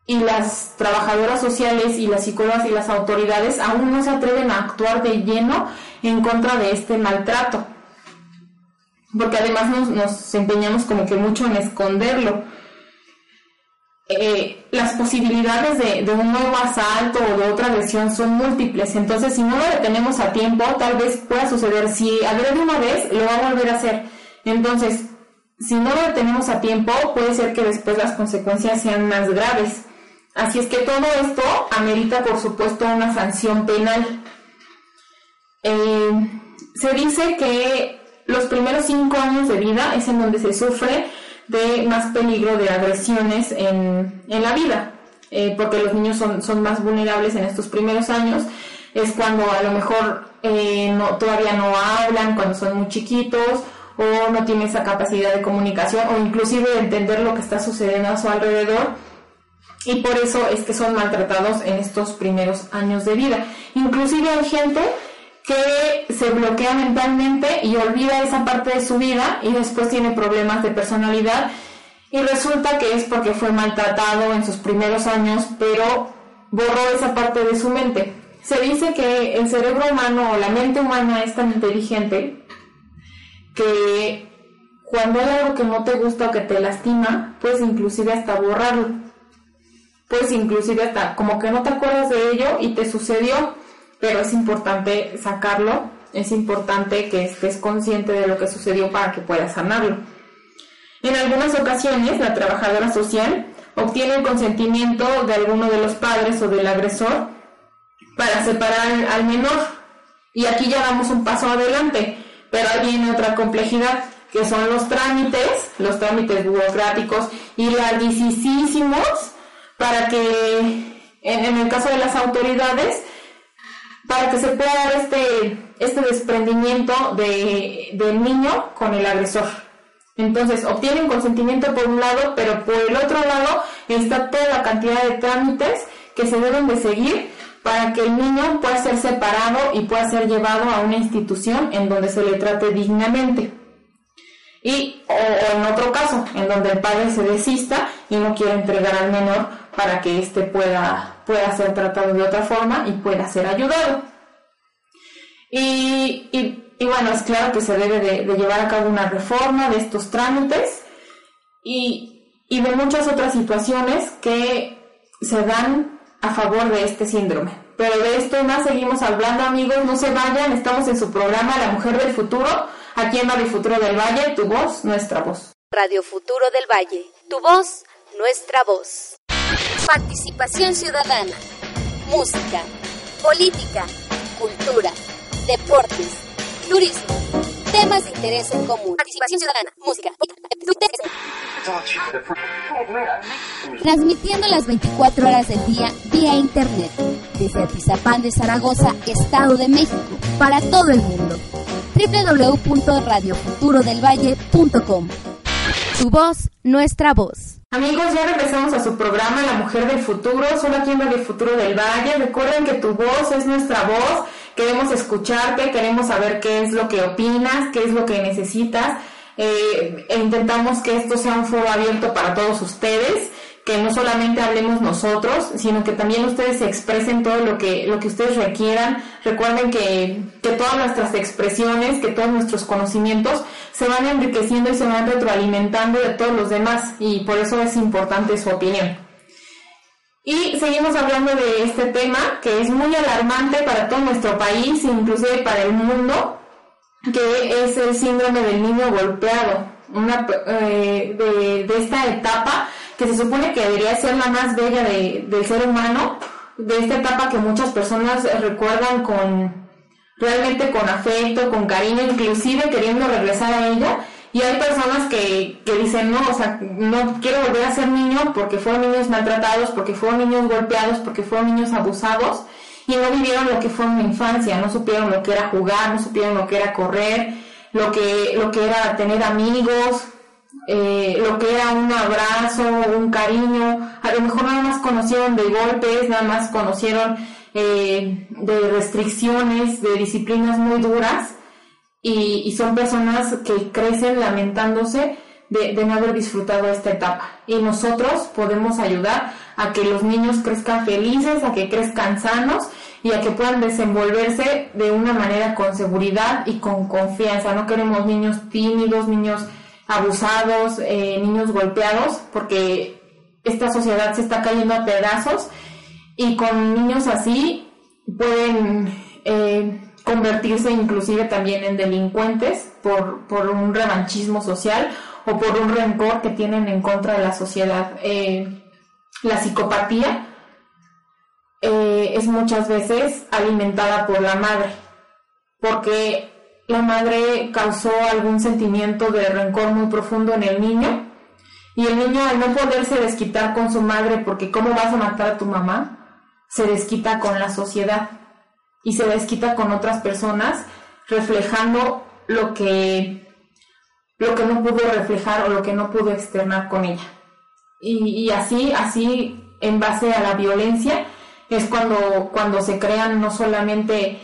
y las trabajadoras sociales y las psicólogas y las autoridades aún no se atreven a actuar de lleno en contra de este maltrato. Porque además nos, nos empeñamos como que mucho en esconderlo eh, las posibilidades de, un nuevo asalto o de otra agresión son múltiples. Entonces, si no lo detenemos a tiempo, tal vez pueda suceder. Si agrede una vez, lo va a volver a hacer. Entonces, si no lo detenemos a tiempo, puede ser que después las consecuencias sean más graves. Así es que todo esto amerita, por supuesto, una sanción penal. Eh, se dice que los primeros cinco años de vida es en donde se sufre de más peligro de agresiones en, en la vida, eh, porque los niños son, son más vulnerables en estos primeros años, es cuando a lo mejor eh, no, todavía no hablan, cuando son muy chiquitos, o no tienen esa capacidad de comunicación, o inclusive de entender lo que está sucediendo a su alrededor, y por eso es que son maltratados en estos primeros años de vida. Inclusive hay gente que se bloquea mentalmente y olvida esa parte de su vida y después tiene problemas de personalidad y resulta que es porque fue maltratado en sus primeros años, pero borró esa parte de su mente. Se dice que el cerebro humano o la mente humana es tan inteligente que cuando hay algo que no te gusta o que te lastima, puedes inclusive hasta borrarlo. Puedes inclusive hasta como que no te acuerdas de ello y te sucedió, pero es importante sacarlo, es importante que estés consciente de lo que sucedió para que puedas sanarlo. En algunas ocasiones, la trabajadora social obtiene el consentimiento de alguno de los padres o del agresor para separar al menor. Y aquí ya damos un paso adelante, pero ahí viene otra complejidad, que son los trámites, los trámites burocráticos y larguísimos para que, en el caso de las autoridades, para que se pueda dar este, este desprendimiento de, del niño con el agresor. Entonces, obtienen consentimiento por un lado, pero por el otro lado está toda la cantidad de trámites que se deben de seguir para que el niño pueda ser separado y pueda ser llevado a una institución en donde se le trate dignamente. Y, o, o en otro caso, en donde el padre se desista y no quiere entregar al menor para que éste pueda, pueda ser tratado de otra forma y pueda ser ayudado. Y, y, bueno, es claro que se debe de, llevar a cabo una reforma de estos trámites y, y de muchas otras situaciones que se dan a favor de este síndrome. Pero de esto y más seguimos hablando, amigos. No se vayan, estamos en su programa La Mujer del Futuro, aquí en Radio Futuro del Valle, tu voz, nuestra voz. Radio Futuro del Valle, tu voz, nuestra voz. Participación ciudadana, música, política, cultura, deportes, turismo, temas de interés en común, participación ciudadana, música, Transmitiendo las 24 horas del día vía internet, desde Atizapán de Zaragoza, Estado de México, para todo el mundo. www.radiofuturodelvalle.com Tu voz, nuestra voz. Amigos, ya regresamos a su programa La Mujer del Futuro, solo aquí en Radio Futuro del Valle. Recuerden que tu voz es nuestra voz, queremos escucharte, queremos saber qué es lo que opinas, qué es lo que necesitas. Eh, e intentamos que esto sea un foro abierto para todos ustedes que no solamente hablemos nosotros, sino que también ustedes se expresen todo lo que, lo que ustedes requieran. Recuerden que, que todas nuestras expresiones, que todos nuestros conocimientos se van enriqueciendo y se van retroalimentando de todos los demás y por eso es importante su opinión. Y seguimos hablando de este tema que es muy alarmante para todo nuestro país, inclusive para el mundo, que es el síndrome del niño golpeado, una, eh, de esta etapa que se supone que debería ser la más bella de, del ser humano, de esta etapa que muchas personas recuerdan con realmente con afecto, con cariño, inclusive queriendo regresar a ella. Y hay personas que, que dicen, no, o sea, no quiero volver a ser niño porque fueron niños maltratados, porque fueron niños golpeados, porque fueron niños abusados y no vivieron lo que fue una infancia, no supieron lo que era jugar, no supieron lo que era correr, lo que, lo que era tener amigos, eh, lo que era un abrazo, un cariño, a lo mejor nada más conocieron de golpes, nada más conocieron eh, de restricciones, de disciplinas muy duras y, son personas que crecen lamentándose de, de, no haber disfrutado esta etapa. Y nosotros podemos ayudar a que los niños crezcan felices, a que crezcan sanos y a que puedan desenvolverse de una manera con seguridad y con confianza. No queremos niños tímidos, niños abusados, eh, niños golpeados, porque esta sociedad se está cayendo a pedazos y con niños así pueden eh, convertirse inclusive también en delincuentes por, por, un revanchismo social o por un rencor que tienen en contra de la sociedad. Eh, la psicopatía es muchas veces alimentada por la madre, porque la madre causó algún sentimiento de rencor muy profundo en el niño y el niño al no poderse desquitar con su madre porque cómo vas a matar a tu mamá, se desquita con la sociedad y se desquita con otras personas reflejando lo que lo que no pudo reflejar o lo que no pudo externar con ella. Y, y así, así, en base a la violencia, es cuando, cuando se crean no solamente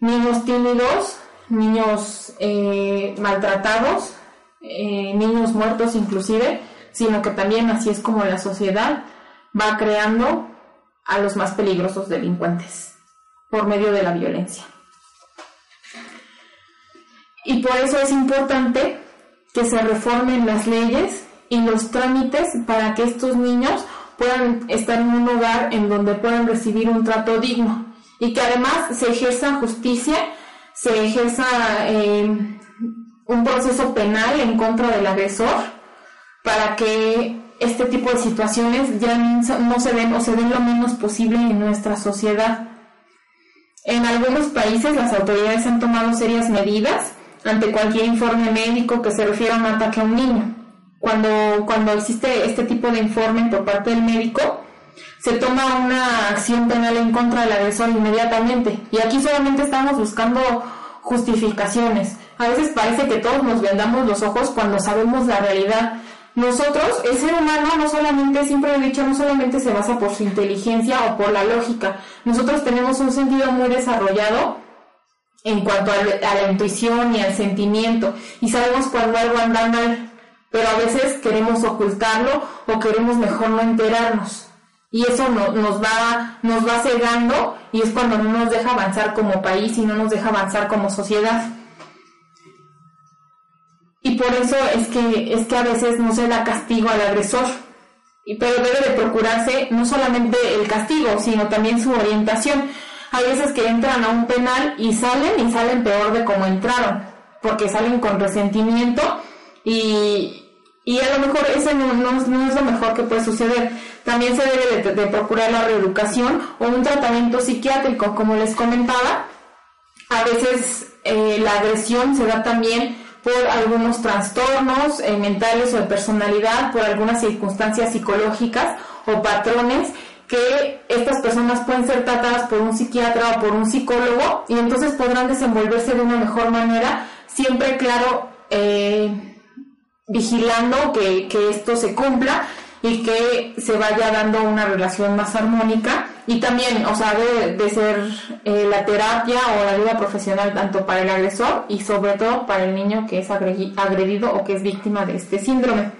niños tímidos, niños eh, maltratados, eh, niños muertos inclusive, sino que también así es como la sociedad va creando a los más peligrosos delincuentes por medio de la violencia. Y por eso es importante que se reformen las leyes y los trámites para que estos niños puedan estar en un lugar en donde puedan recibir un trato digno y que además se ejerza justicia se ejerza eh, un proceso penal en contra del agresor para que este tipo de situaciones ya no se den o se den lo menos posible en nuestra sociedad. En algunos países las autoridades han tomado serias medidas ante cualquier informe médico que se refiera a un ataque a un niño. Cuando, cuando existe este tipo de informe por parte del médico, se toma una acción penal en contra del agresor inmediatamente. Y aquí solamente estamos buscando justificaciones. A veces parece que todos nos vendamos los ojos cuando sabemos la realidad. Nosotros, el ser humano, no solamente, siempre he dicho, no solamente se basa por su inteligencia o por la lógica. Nosotros tenemos un sentido muy desarrollado en cuanto a, la intuición y al sentimiento. Y sabemos cuando algo anda mal, pero a veces queremos ocultarlo o queremos mejor no enterarnos y eso nos, va, nos va cegando y es cuando no nos deja avanzar como país y no nos deja avanzar como sociedad. Y por eso es que, es que a veces no se da castigo al agresor, y, pero debe de procurarse no solamente el castigo, sino también su orientación. Hay veces que entran a un penal y salen y salen peor de como entraron, porque salen con resentimiento y, y a lo mejor ese no, no, es lo mejor que puede suceder. También se debe de, procurar la reeducación o un tratamiento psiquiátrico, como les comentaba. A veces eh, la agresión se da también por algunos trastornos eh, mentales o de personalidad, por algunas circunstancias psicológicas o patrones que estas personas pueden ser tratadas por un psiquiatra o por un psicólogo y entonces podrán desenvolverse de una mejor manera, siempre claro, eh, vigilando que, esto se cumpla y que se vaya dando una relación más armónica y también, o sea, debe de ser eh, la terapia o la ayuda profesional tanto para el agresor y sobre todo para el niño que es agredido o que es víctima de este síndrome.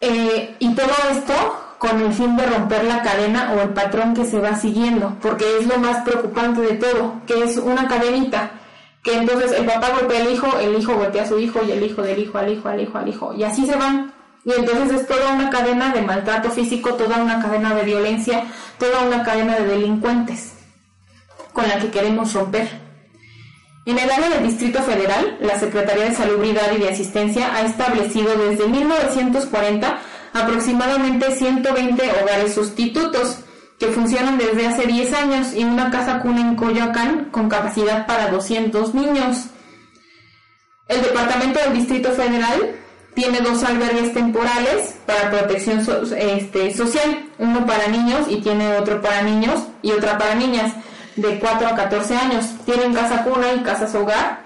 Eh, y todo esto con el fin de romper la cadena o el patrón que se va siguiendo, porque es lo más preocupante de todo, que es una cadenita que entonces el papá golpea al hijo, el hijo golpea a su hijo y el hijo del hijo al hijo, al hijo, al hijo. Y así se van. Y entonces es toda una cadena de maltrato físico, toda una cadena de violencia, toda una cadena de delincuentes con la que queremos romper. En el área del Distrito Federal, la Secretaría de Salubridad y de Asistencia ha establecido desde 1940 aproximadamente 120 hogares sustitutos que funcionan desde hace 10 años y una casa cuna en Coyoacán con capacidad para 200 niños. El Departamento del Distrito Federal tiene dos albergues temporales para protección este, social, uno para niños y tiene otro para niños y otra para niñas de 4 a 14 años. Tienen casa cuna y casas hogar.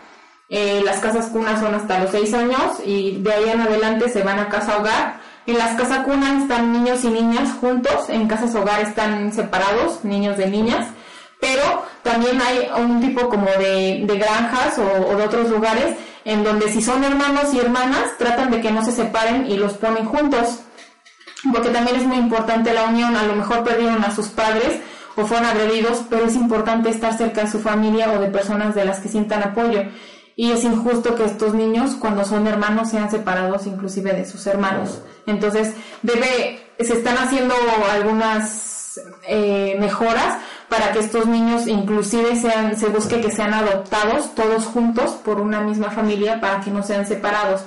Eh, las casas cunas son hasta los 6 años y de ahí en adelante se van a casa hogar en las casas cunas están niños y niñas juntos, en casas hogar están separados, niños de niñas, pero también hay un tipo como de, granjas o, de otros lugares en donde si son hermanos y hermanas tratan de que no se separen y los ponen juntos, porque también es muy importante la unión, a lo mejor perdieron a sus padres o fueron agredidos, pero es importante estar cerca de su familia o de personas de las que sientan apoyo y es injusto que estos niños cuando son hermanos sean separados inclusive de sus hermanos. Entonces debe, se están haciendo algunas eh, mejoras para que estos niños inclusive sean, se busque que sean adoptados todos juntos por una misma familia para que no sean separados.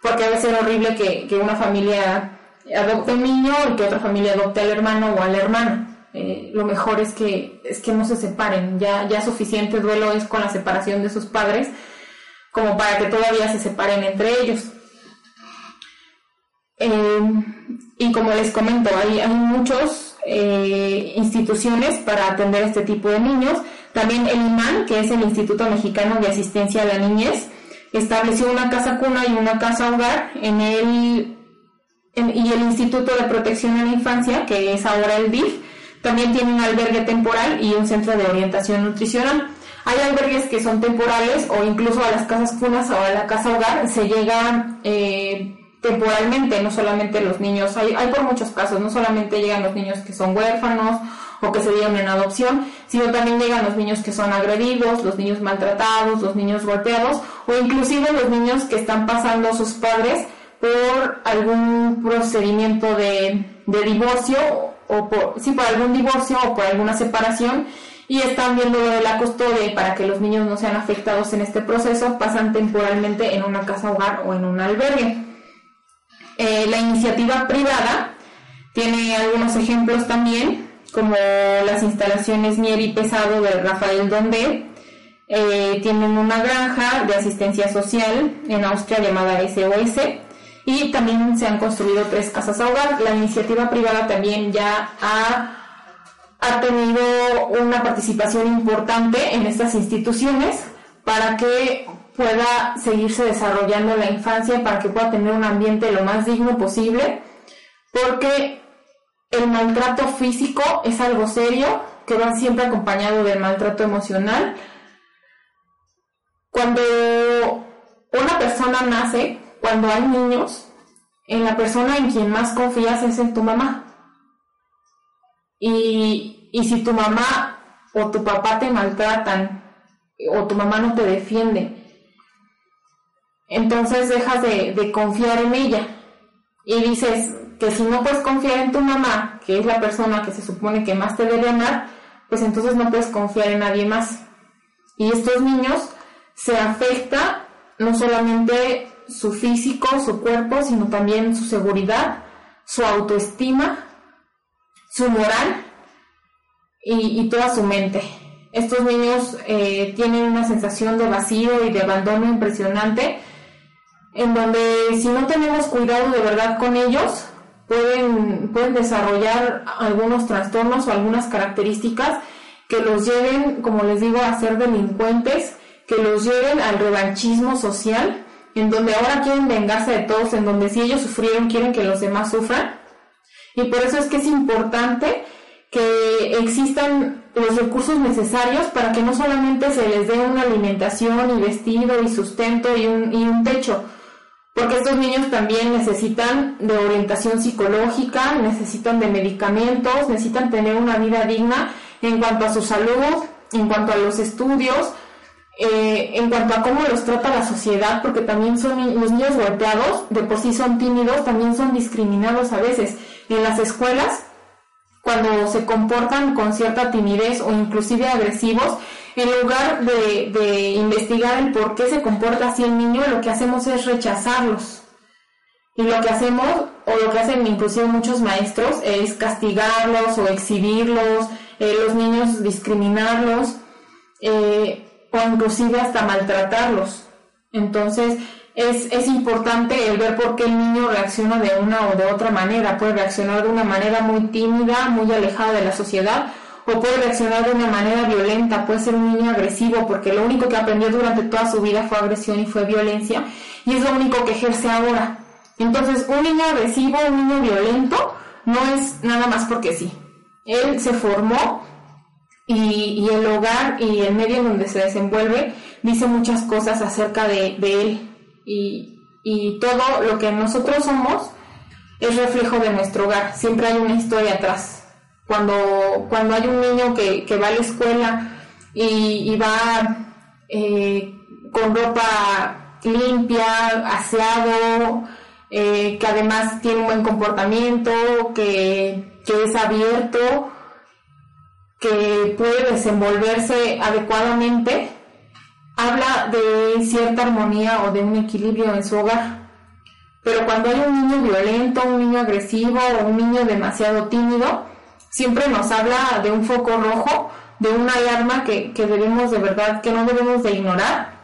Porque a veces es horrible que, que una familia adopte un niño y que otra familia adopte al hermano o a la hermana. Eh, lo mejor es que, es que no se separen. Ya, ya suficiente duelo es con la separación de sus padres como para que todavía se separen entre ellos. Eh, y como les comento, hay, hay muchas eh, instituciones para atender este tipo de niños. También el IMAN, que es el Instituto Mexicano de Asistencia a la Niñez, estableció una casa cuna y una casa hogar en el, y el Instituto de Protección a la Infancia, que es ahora el DIF, también tiene un albergue temporal y un centro de orientación nutricional. Hay albergues que son temporales o incluso a las casas cunas o a la casa hogar se llegan eh, temporalmente, no solamente los niños, hay, hay por muchos casos, no solamente llegan los niños que son huérfanos o que se dieron en adopción, sino también llegan los niños que son agredidos, los niños maltratados, los niños golpeados o inclusive los niños que están pasando sus padres por algún procedimiento de, de divorcio o por, sí, por algún divorcio o por alguna separación y están viendo la custodia para que los niños no sean afectados en este proceso, pasan temporalmente en una casa hogar o en un albergue. Eh, la iniciativa privada tiene algunos ejemplos también, como las instalaciones Mier y Pesado de Rafael Donde. Eh, tienen una granja de asistencia social en Austria llamada SOS y también se han construido tres casas hogar. La iniciativa privada también ya ha ha tenido una participación importante en estas instituciones para que pueda seguirse desarrollando la infancia, para que pueda tener un ambiente lo más digno posible, porque el maltrato físico es algo serio que va siempre acompañado del maltrato emocional. Cuando una persona nace, cuando hay niños, en la persona en quien más confías es en tu mamá. Y, si tu mamá o tu papá te maltratan o tu mamá no te defiende, entonces dejas de, confiar en ella y dices que si no puedes confiar en tu mamá, que es la persona que se supone que más te debe amar, pues entonces no puedes confiar en nadie más. Y estos niños se afecta no solamente su físico, su cuerpo, sino también su seguridad, su autoestima su moral y, toda su mente. Estos niños eh, tienen una sensación de vacío y de abandono impresionante, en donde si no tenemos cuidado de verdad con ellos, pueden, pueden desarrollar algunos trastornos o algunas características que los lleven, como les digo, a ser delincuentes, que los lleven al revanchismo social, en donde ahora quieren vengarse de todos, en donde si ellos sufrieron quieren que los demás sufran. Y por eso es que es importante que existan los recursos necesarios para que no solamente se les dé una alimentación y vestido y sustento y un, y un techo, porque estos niños también necesitan de orientación psicológica, necesitan de medicamentos, necesitan tener una vida digna en cuanto a su salud, en cuanto a los estudios, eh, en cuanto a cómo los trata la sociedad, porque también son los niños golpeados, de por sí son tímidos, también son discriminados a veces en las escuelas cuando se comportan con cierta timidez o inclusive agresivos, en lugar de, investigar el por qué se comporta así el niño, lo que hacemos es rechazarlos. Y lo que hacemos, o lo que hacen inclusive muchos maestros, es castigarlos o exhibirlos, eh, los niños discriminarlos, eh, o inclusive hasta maltratarlos. Entonces, es, es, importante el ver por qué el niño reacciona de una o de otra manera. Puede reaccionar de una manera muy tímida, muy alejada de la sociedad, o puede reaccionar de una manera violenta. Puede ser un niño agresivo porque lo único que aprendió durante toda su vida fue agresión y fue violencia, y es lo único que ejerce ahora. Entonces, un niño agresivo, un niño violento, no es nada más porque sí. Él se formó y, y el hogar y el medio en donde se desenvuelve dice muchas cosas acerca de, de él y, todo lo que nosotros somos es reflejo de nuestro hogar. Siempre hay una historia atrás. Cuando, cuando hay un niño que, va a la escuela y, va eh, con ropa limpia, aseado, eh, que además tiene un buen comportamiento, que, que es abierto, que puede desenvolverse adecuadamente, habla de cierta armonía o de un equilibrio en su hogar. Pero cuando hay un niño violento, un niño agresivo o un niño demasiado tímido, siempre nos habla de un foco rojo, de una alarma que, debemos de verdad, que no debemos de ignorar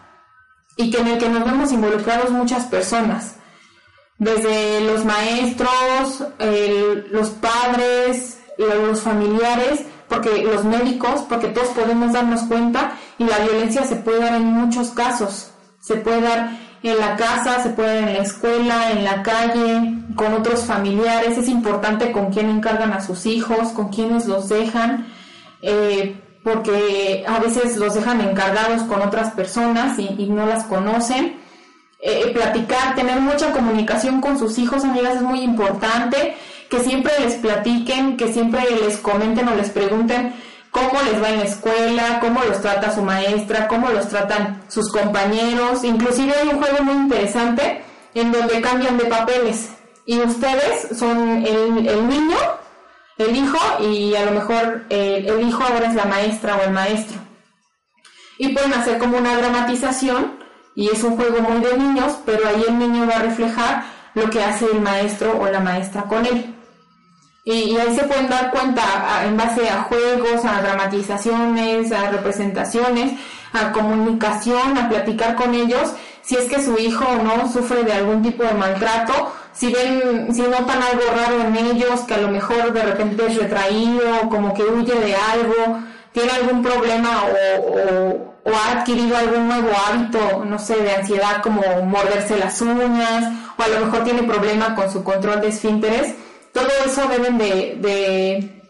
y que en el que nos vemos involucrados muchas personas, desde los maestros, los padres, los familiares, porque los médicos, porque todos podemos darnos cuenta y la violencia se puede dar en muchos casos. Se puede dar en la casa, se puede dar en la escuela, en la calle, con otros familiares. Es importante con quién encargan a sus hijos, con quiénes los dejan, eh, porque a veces los dejan encargados con otras personas y, no las conocen. Eh, platicar, tener mucha comunicación con sus hijos, amigas, es muy importante que siempre les platiquen, que siempre les comenten o les pregunten cómo les va en la escuela, cómo los trata su maestra, cómo los tratan sus compañeros. Inclusive hay un juego muy interesante en donde cambian de papeles y ustedes son el, niño, el hijo y a lo mejor el, el hijo ahora es la maestra o el maestro. Y pueden hacer como una dramatización y es un juego muy de niños, pero ahí el niño va a reflejar lo que hace el maestro o la maestra con él. Y, ahí se pueden dar cuenta en base a juegos, a dramatizaciones, a representaciones, a comunicación, a platicar con ellos, si es que su hijo o no sufre de algún tipo de maltrato, si ven, si notan algo raro en ellos, que a lo mejor de repente es retraído, como que huye de algo, tiene algún problema o, o ha adquirido algún nuevo hábito, no sé, de ansiedad como morderse las uñas, o a lo mejor tiene problema con su control de esfínteres, todo eso deben de,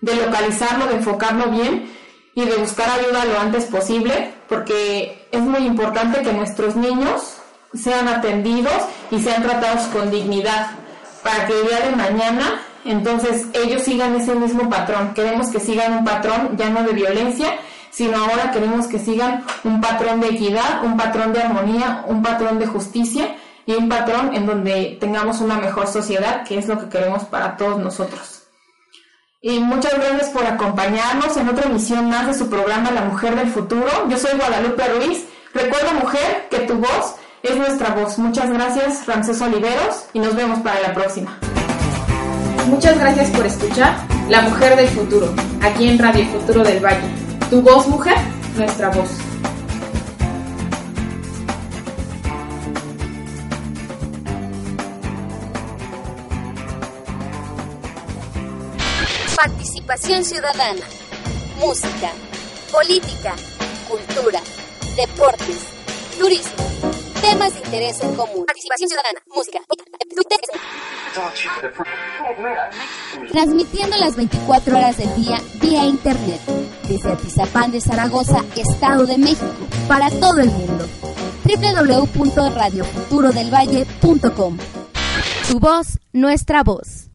de, localizarlo, de enfocarlo bien y de buscar ayuda lo antes posible, porque es muy importante que nuestros niños sean atendidos y sean tratados con dignidad, para que el día de mañana entonces ellos sigan ese mismo patrón. Queremos que sigan un patrón ya no de violencia, sino ahora queremos que sigan un patrón de equidad, un patrón de armonía, un patrón de justicia y un patrón en donde tengamos una mejor sociedad, que es lo que queremos para todos nosotros. Y muchas gracias por acompañarnos en otra emisión más de su programa La Mujer del Futuro. Yo soy Guadalupe Ruiz. Recuerda, mujer, que tu voz es nuestra voz. Muchas gracias, Ramses Oliveros, y nos vemos para la próxima. Muchas gracias por escuchar La Mujer del Futuro, aquí en Radio Futuro del Valle. Tu voz, mujer, nuestra voz. Participación ciudadana, música, política, cultura, deportes, turismo. temas de interés en común. Participación ciudadana, música, Transmitiendo las 24 horas del día vía internet. Desde Atizapán de Zaragoza, Estado de México, para todo el mundo. www.radiofuturodelvalle.com Tu voz, nuestra voz.